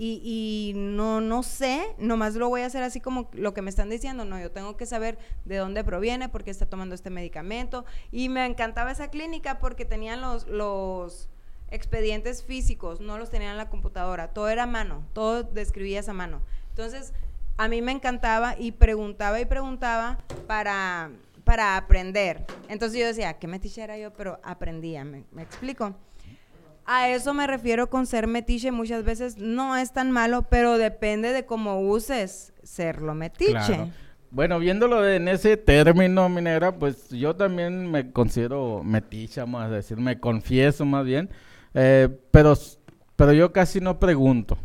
Y, no, no sé, nomás lo voy a hacer así como lo que me están diciendo. No, yo tengo que saber de dónde proviene, por qué está tomando este medicamento. Y me encantaba esa clínica porque tenían los, los expedientes físicos, no los tenían en la computadora. Todo era a mano, todo describías a mano. Entonces, a mí me encantaba y preguntaba y preguntaba para, para aprender. Entonces yo decía, qué metiche era yo, pero aprendía, ¿me, explico? A eso me refiero con ser metiche. Muchas veces no es tan malo, pero depende de cómo uses serlo metiche. Bueno, viéndolo en ese término, minera, pues yo también me considero meticha, a decir, me confieso más bien, eh, pero, pero yo casi no pregunto.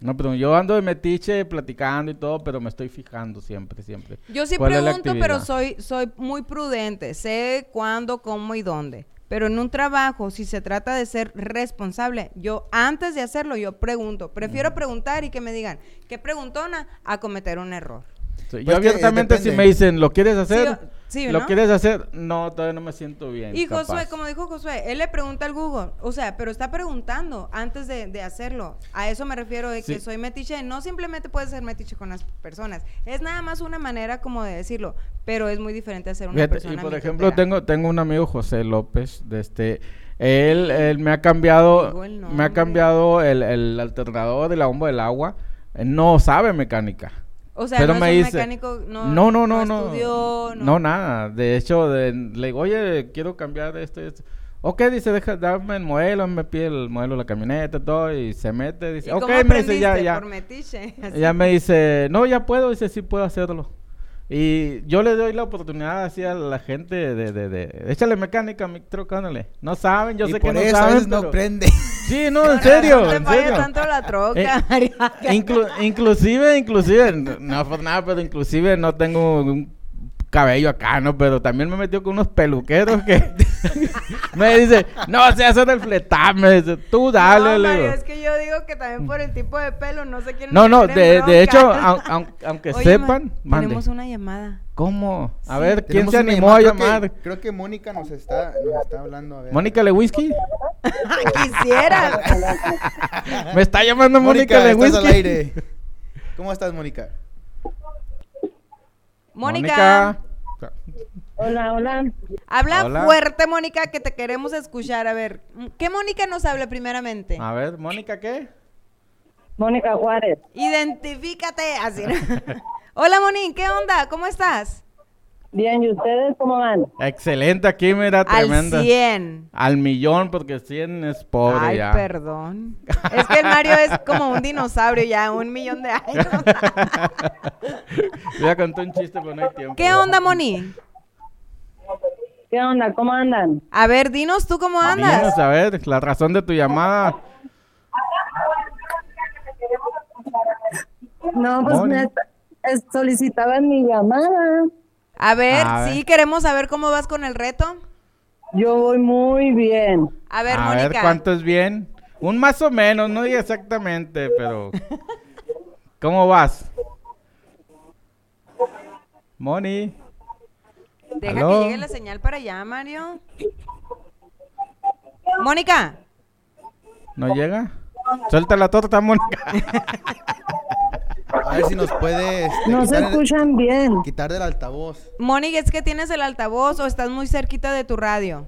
No pregunto. Yo ando de metiche platicando y todo, pero me estoy fijando siempre, siempre. Yo sí ¿Cuál es la pregunto, pero soy, soy muy prudente. Sé cuándo, cómo y dónde. Pero en un trabajo, si se trata de ser responsable, yo antes de hacerlo, yo pregunto. Prefiero preguntar y que me digan, ¿qué preguntona? A cometer un error. Sí, yo Pues eh, abiertamente si me dicen, ¿lo quieres hacer? Sí, Sí, ¿Lo quieres hacer? No, todavía no me siento bien. Y Josué, capaz. como dijo Josué, él le pregunta al Google, o sea, pero está preguntando antes de, de hacerlo. A eso me refiero de que Sí. soy metiche. No simplemente puedes ser metiche con las personas. Es nada más una manera como de decirlo, pero es muy diferente a ser una Fíjate, persona y por ejemplo, tengo, tengo un amigo José López, de este, él, él me ha cambiado, me ha cambiado el, el alternador de la bomba del agua. Él no sabe mecánica. O sea, pero no me es un dice, mecánico, no, no, no, no, no, estudió, no. no, nada. De hecho, de- le digo, oye, quiero cambiar esto y esto. Ok, dice, deja, dame el modelo, me pide el modelo de la camioneta, todo, y se mete, ¿Y dice, cómo ok, me dice, ya, ya. Por metiche. me dice, no, ya puedo, dice, sí puedo hacerlo. Y yo le doy la oportunidad así a la gente de, de, de, échale mecánica a mi ándale. No saben, yo y sé por que no a saben, veces no pero- prende. Sí, no, en serio, No en serio. tanto la troca, Eh, María. Inclu- inclusive, inclusive, no- no por nada, pero inclusive no tengo un cabello acá, ¿no? Pero también me metió con unos peluqueros que me dice, no, se hace el fletar, me dice, tú dale, no, le Mario, digo. es que yo digo que también por el tipo de pelo no se quieren No, no, de, de hecho, aunque Oye, sepan, Ma- mande. tenemos una llamada. ¿Cómo? A Sí. ver, ¿quién se animó a creo llamar? que- Creo que Mónica nos está, nos está hablando. A ver. ¿Mónica Lewinsky? Quisiera. Me está llamando Mónica, Mónica, Lewinsky. ¿Cómo estás, Mónica? Mónica, Hola, hola. habla Hola. fuerte, Mónica, que te queremos escuchar. A ver, ¿qué Mónica nos habla primeramente? A ver, ¿Mónica qué? Mónica Juárez. Identifícate. Así. Hola, Moni, ¿qué onda? ¿Cómo estás? Bien, ¿y ustedes cómo van? Excelente aquí, mira, tremenda. Al 100. Al millón, porque 100 es pobre Ay, ya. perdón. Es que el Mario es como un dinosaurio ya, un millón de años. Voy a contar un chiste, pero no hay tiempo. ¿Qué onda, Moni? ¿Qué onda? ¿Cómo andan? A ver, dinos tú cómo andas. Dinos, a ver, la razón de tu llamada. No, pues Moni. me solicitaban mi llamada. A ver, A ver. sí, queremos saber cómo vas con el reto. Yo voy muy bien. A ver, a ver, Mónica. ¿cuánto es bien? Un más o menos, no exactamente, pero... ¿Cómo vas? Moni. Deja ¿Aló? que llegue la señal para allá, Mario. Mónica. ¿No llega? Suelta la torta, Mónica. A ver si nos puede este, No se quitar, el- escuchan bien. quitar del altavoz. Mónica, ¿es que tienes el altavoz o estás muy cerquita de tu radio?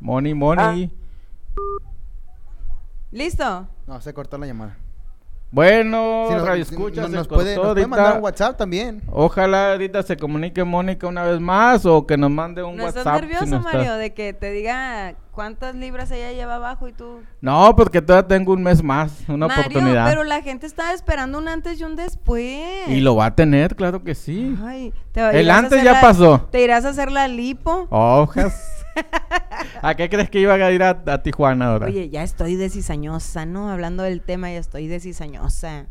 Moni, Moni. ¿Listo? No, se cortó la llamada. Bueno, Si nos- radio si- escucha, nos, se puede, cortó nos puede mandar un WhatsApp también. Ojalá ahorita se comunique Mónica una vez más o que nos mande un ¿No WhatsApp. estás si nervioso, no Mario, de que te diga cuántas libras ella lleva abajo y tú... No, porque todavía tengo un mes más, una Mario, oportunidad. pero la gente está esperando un antes y un después. Y lo va a tener, claro que sí. Ay, te va- El antes ya la- pasó. ¿Te irás a hacer la lipo? Hojas. ¿A qué crees que iba a ir a, a Tijuana ahora? Oye, ya estoy de cizañosa, ¿no? Hablando del tema, ya estoy de cizañosa.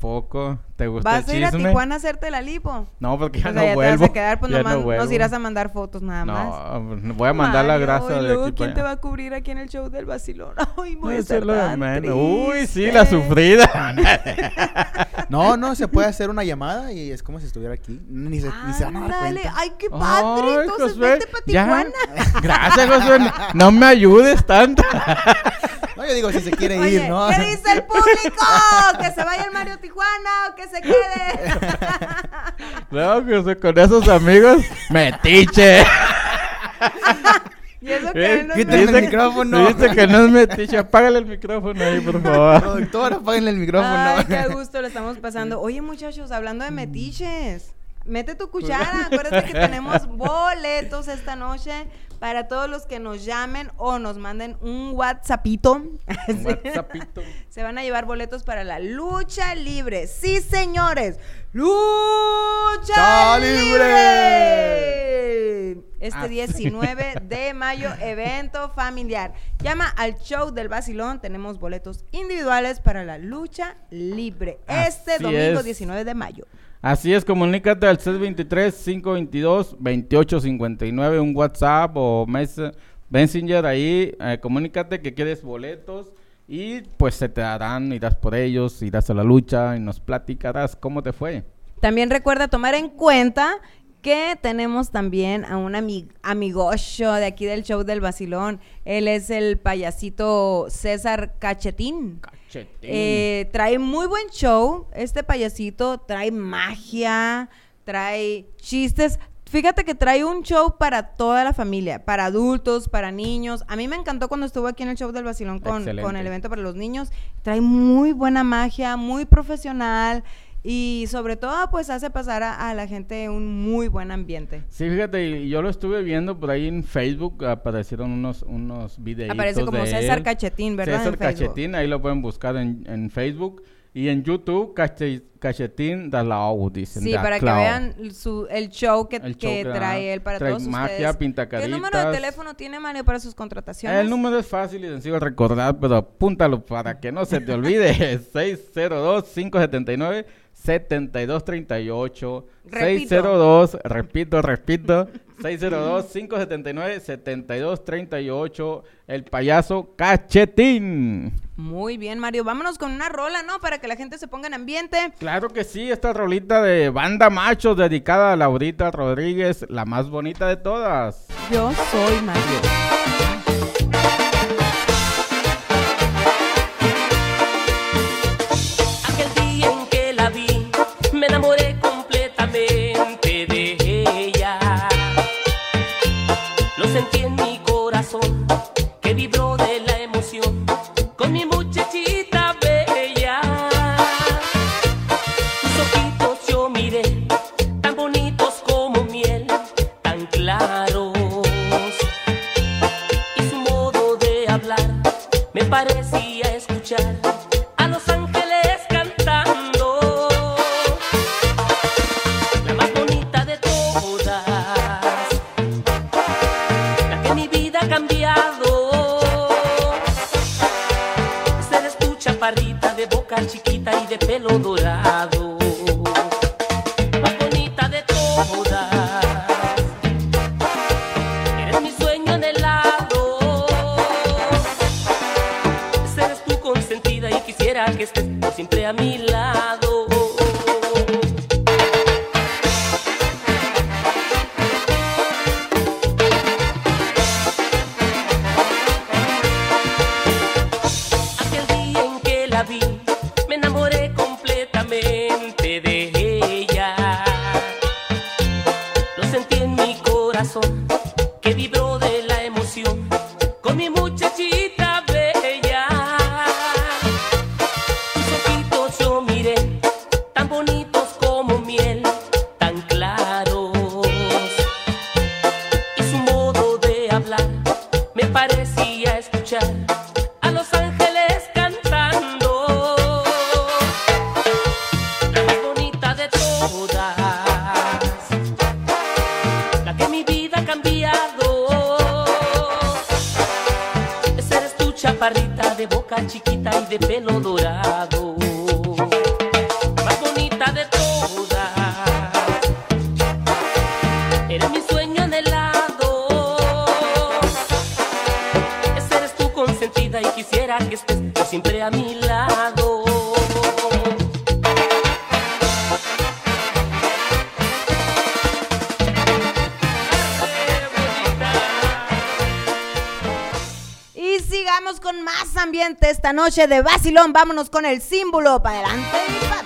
Poco. ¿Te gusta ¿Vas a el ir a chisme? Tijuana a hacerte la lipo? No, porque ya o sea, no ya vuelvo. te vas a quedar, pues ya nomás no vuelvo. nos irás a mandar fotos nada más. No, voy a mandar la Mario, grasa y de luego, aquí ¿quién para te va a cubrir aquí en el show del vacilón? Ay, voy a Eso ser es lo de tan menos. Uy, sí, la triste. sufrida. No, no, se puede hacer una llamada y es como si estuviera aquí. Ni se, ni se van a dar cuenta. ay, qué padre. Ay, Entonces Josué, vete para ya. Tijuana. Gracias, Josué. No- No me ayudes tanto. No, yo digo si se quiere Oye, ir, ¿no? ¿qué dice el público? ¿Que se vaya el Mario Tijuana o que se quede? No, Josué, con esos amigos, metiche. y eso que él no es el Dice que- micrófono. Dice que no es metiche. Apágale el micrófono ahí, por favor. Productora, apáguenle el micrófono. Ay, qué gusto lo estamos pasando. Oye, muchachos, hablando de metiches, mete tu cuchara. Acuérdate que tenemos boletos esta noche para todos los que nos llamen o nos manden un WhatsAppito. Un WhatsAppito. Se van a llevar boletos para la lucha libre. Sí, señores. Lucha ¡Lucha libre. Este Ah. 19 de mayo, evento familiar. Llama al show del Basilón. Tenemos boletos individuales para la lucha libre. Este Así domingo es. 19 de mayo. Así es, comunícate al 623-522-2859, un WhatsApp o mes- Messenger ahí, eh, comunícate que quieres boletos y pues se te darán, irás por ellos, irás a la lucha y nos platicarás cómo te fue. También recuerda tomar en cuenta que tenemos también a un ami amigocho de aquí del show del Basilón. Él es el payasito César Cachetín. Cachetín. Eh, trae muy buen show. Este payasito trae magia, trae chistes. Fíjate que trae un show para toda la familia, para adultos, para niños. A mí me encantó cuando estuvo aquí en el show del Basilón con, con el evento para los niños. Trae muy buena magia, muy profesional y sobre todo pues hace pasar a, a la gente un muy buen ambiente. Sí, fíjate, y yo lo estuve viendo por ahí en Facebook, aparecieron unos, unos videitos Aparece como de César él. Cachetín, ¿verdad? César En Facebook. Cachetín, ahí lo pueden buscar en, en Facebook. Y en YouTube, Cache- Cachetín da la O, dicen. Sí, para que vean su, el show que, El que show que da. trae él para Trae todos magia, ustedes. ¿Qué número de teléfono tiene Mario para sus contrataciones? El número es fácil y sencillo de recordar, pero apúntalo para que no se te olvide. 602-579. 7238 Repito. 602 repito repito 602 579 7238 el payaso cachetín Muy bien, Mario. Vámonos con una rola, ¿no? Para que la gente se ponga en ambiente. Claro que sí, esta rolita de banda machos dedicada a Laurita Rodríguez, la más bonita de todas. Yo soy Mario. Me esta noche de Basilón. Vámonos con el símbolo para adelante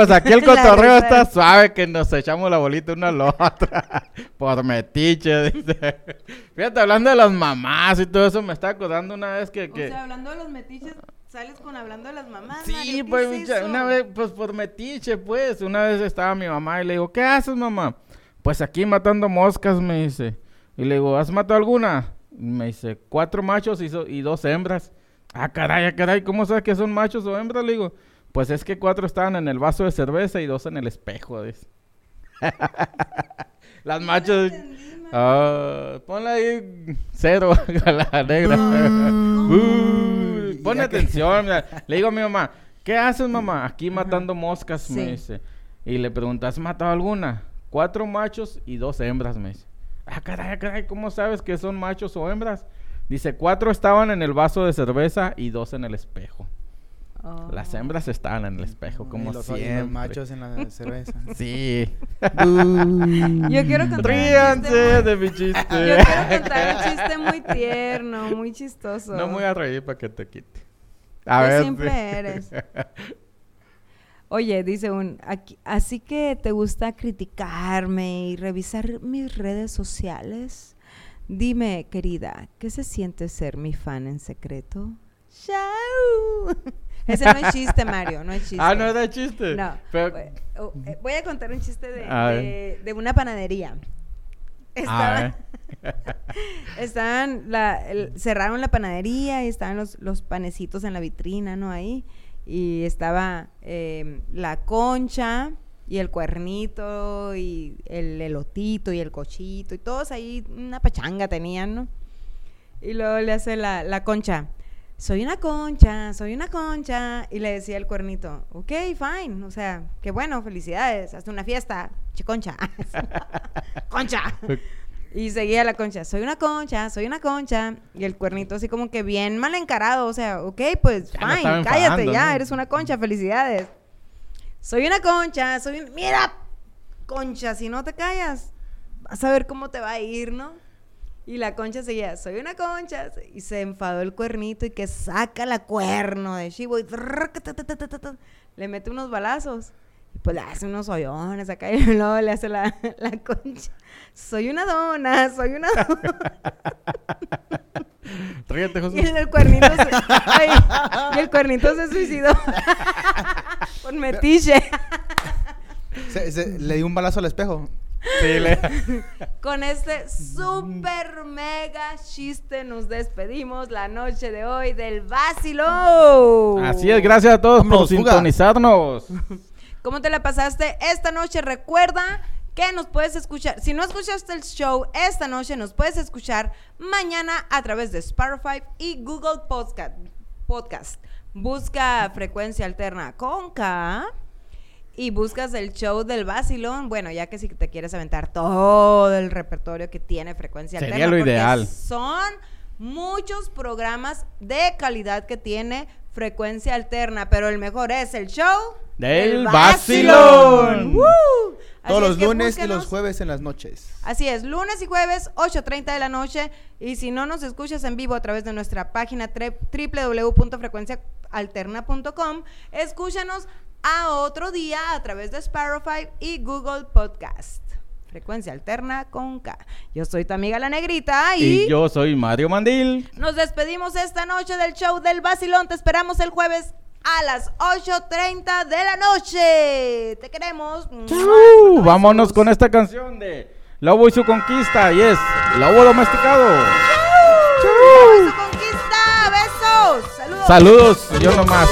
pues aquí el cotorreo está suave que nos echamos la bolita una a la otra. Por metiche, dice. Fíjate, hablando de las mamás y todo eso, me está acordando una vez que... que... Hablando de los metiches, sales con hablando de las mamás. Sí, pues una vez, pues por metiche, pues. Una vez estaba mi mamá y le digo, ¿qué haces, mamá? Pues aquí matando moscas, me dice. Y le digo, ¿has matado alguna? Me dice, cuatro machos y, dos hembras. Ah, caray, ah, caray, ¿cómo sabes que son machos o hembras? Le digo, pues es que cuatro estaban en el vaso de cerveza y dos en el espejo. Las machos. Uh, ah, ponle ahí cero a la negra. Uh, atención. Le digo a mi mamá, ¿qué haces, mamá? Aquí matando moscas, me dice. Y le preguntas, ¿has matado alguna? Cuatro machos y dos hembras, me dice. Ah, caray, ah, caray, ¿cómo sabes que son machos o hembras? Dice, cuatro estaban en el vaso de cerveza y dos en el espejo. Oh. Las hembras estaban en el espejo, como y los, siempre. Y los machos en la cerveza. sí. Yo quiero contar Ríanse de mi chiste. Yo quiero contar un chiste muy tierno, muy chistoso. No me voy a reír para que te quite. A Qué ver. simple eres. Oye, dice un, así que te gusta criticarme y revisar mis redes sociales. Dime, querida, ¿qué se siente ser mi fan en secreto? ¡Chao! Ese no es chiste, Mario, no es chiste. Ah, no era chiste. No. Pero... Voy oh, eh, a contar un chiste de, de, una panadería. Estaban, estaban la, el, cerraron la panadería y estaban los, los, panecitos en la vitrina, ¿no? Ahí. Y estaba em, la concha y el cuernito y el elotito y el cochito y todos ahí una pachanga tenían, ¿no? Y luego le hace la, la concha soy una concha, soy una concha. Y le decía el cuernito, ok, fine, o sea, qué bueno, felicidades, hazte una fiesta, chiconcha, concha. Y seguía la concha, soy una concha, soy una concha. Y el cuernito así como que bien mal encarado, o sea, ok, pues fine, cállate ya, eres una concha, felicidades. Soy una concha, soy un... Mira, concha, si no te callas, vas a ver cómo te va a ir, ¿no? Y la concha seguía, soy una concha. Y se enfadó el cuernito y que saca la cuerno de chivo y le mete unos balazos. Y pues le hace unos hoyones acá y luego le hace la, concha. Soy una dona, soy una dona. Ríete, José. Y el, cuernito se, suicidó. Por metiche. Le dio un balazo al espejo. Sí, le- Con este super mega chiste nos despedimos la noche de hoy del vacilo. Así es, gracias a todos por fuga. sintonizarnos. ¿Cómo te la pasaste esta noche? Recuerda que nos puedes escuchar. Si no escuchaste el show esta noche, nos puedes escuchar mañana a través de Spotify y Google Podcast. Podcast. Busca frecuencia alterna con K y buscas el show del vacilón. Bueno, ya que si te quieres aventar todo el repertorio que tiene frecuencia Sería alterna. lo ideal. Son muchos programas de calidad que tiene frecuencia alterna, pero el mejor es el show Del vacilón. Todos los lunes y los jueves en las noches. Así es, lunes y jueves, 8.30 de la noche. Y si no nos escuchas en vivo a través de nuestra página www.frecuenciaalterna.com, escúchanos a otro día a través de Spotify y Google Podcast. Frecuencia Alterna con K. Yo soy tu amiga La Negrita y, Y yo soy Mario Mandil. nos despedimos esta noche del show del Basilón. Te esperamos el jueves a las 8.30 de la noche. Te queremos. Vámonos con esta canción de Lobo y su conquista. Y es Lobo domesticado. ¡Lobo y su conquista! ¡Besos! ¡Saludos! Saludos, yo nomás.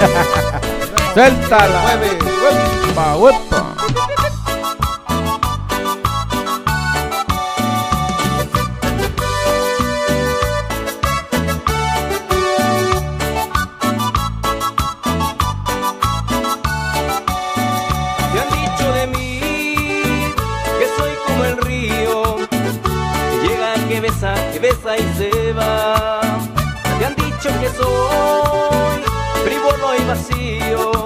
Suéltala. Uepa, uepa. Te han dicho de mí que soy como el río, que llega, que besa, que besa y se va. Te han dicho que soy frívolo y vacío,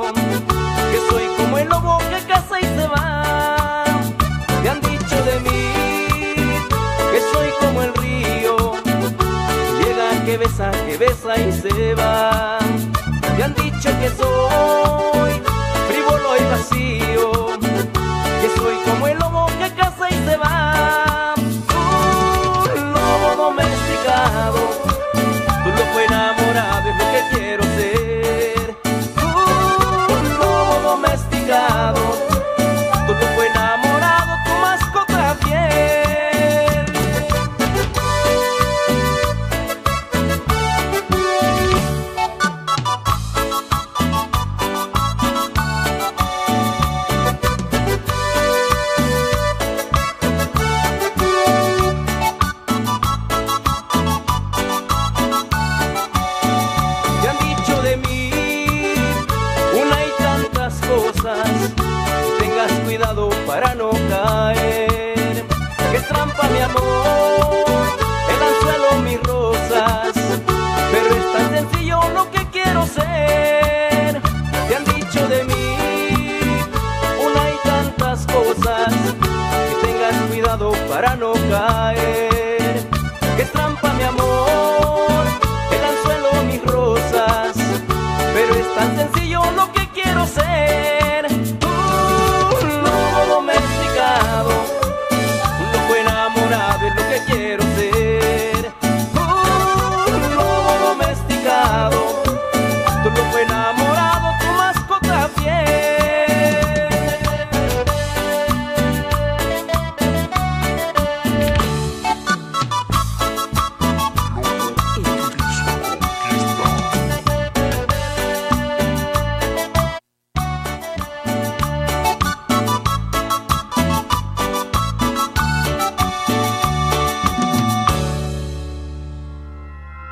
Te han dicho de mí que soy como el río, llega, que besa, que besa y se va. Te han dicho que soy frívolo estoy vacío, que soy como el lobo que caza y se va.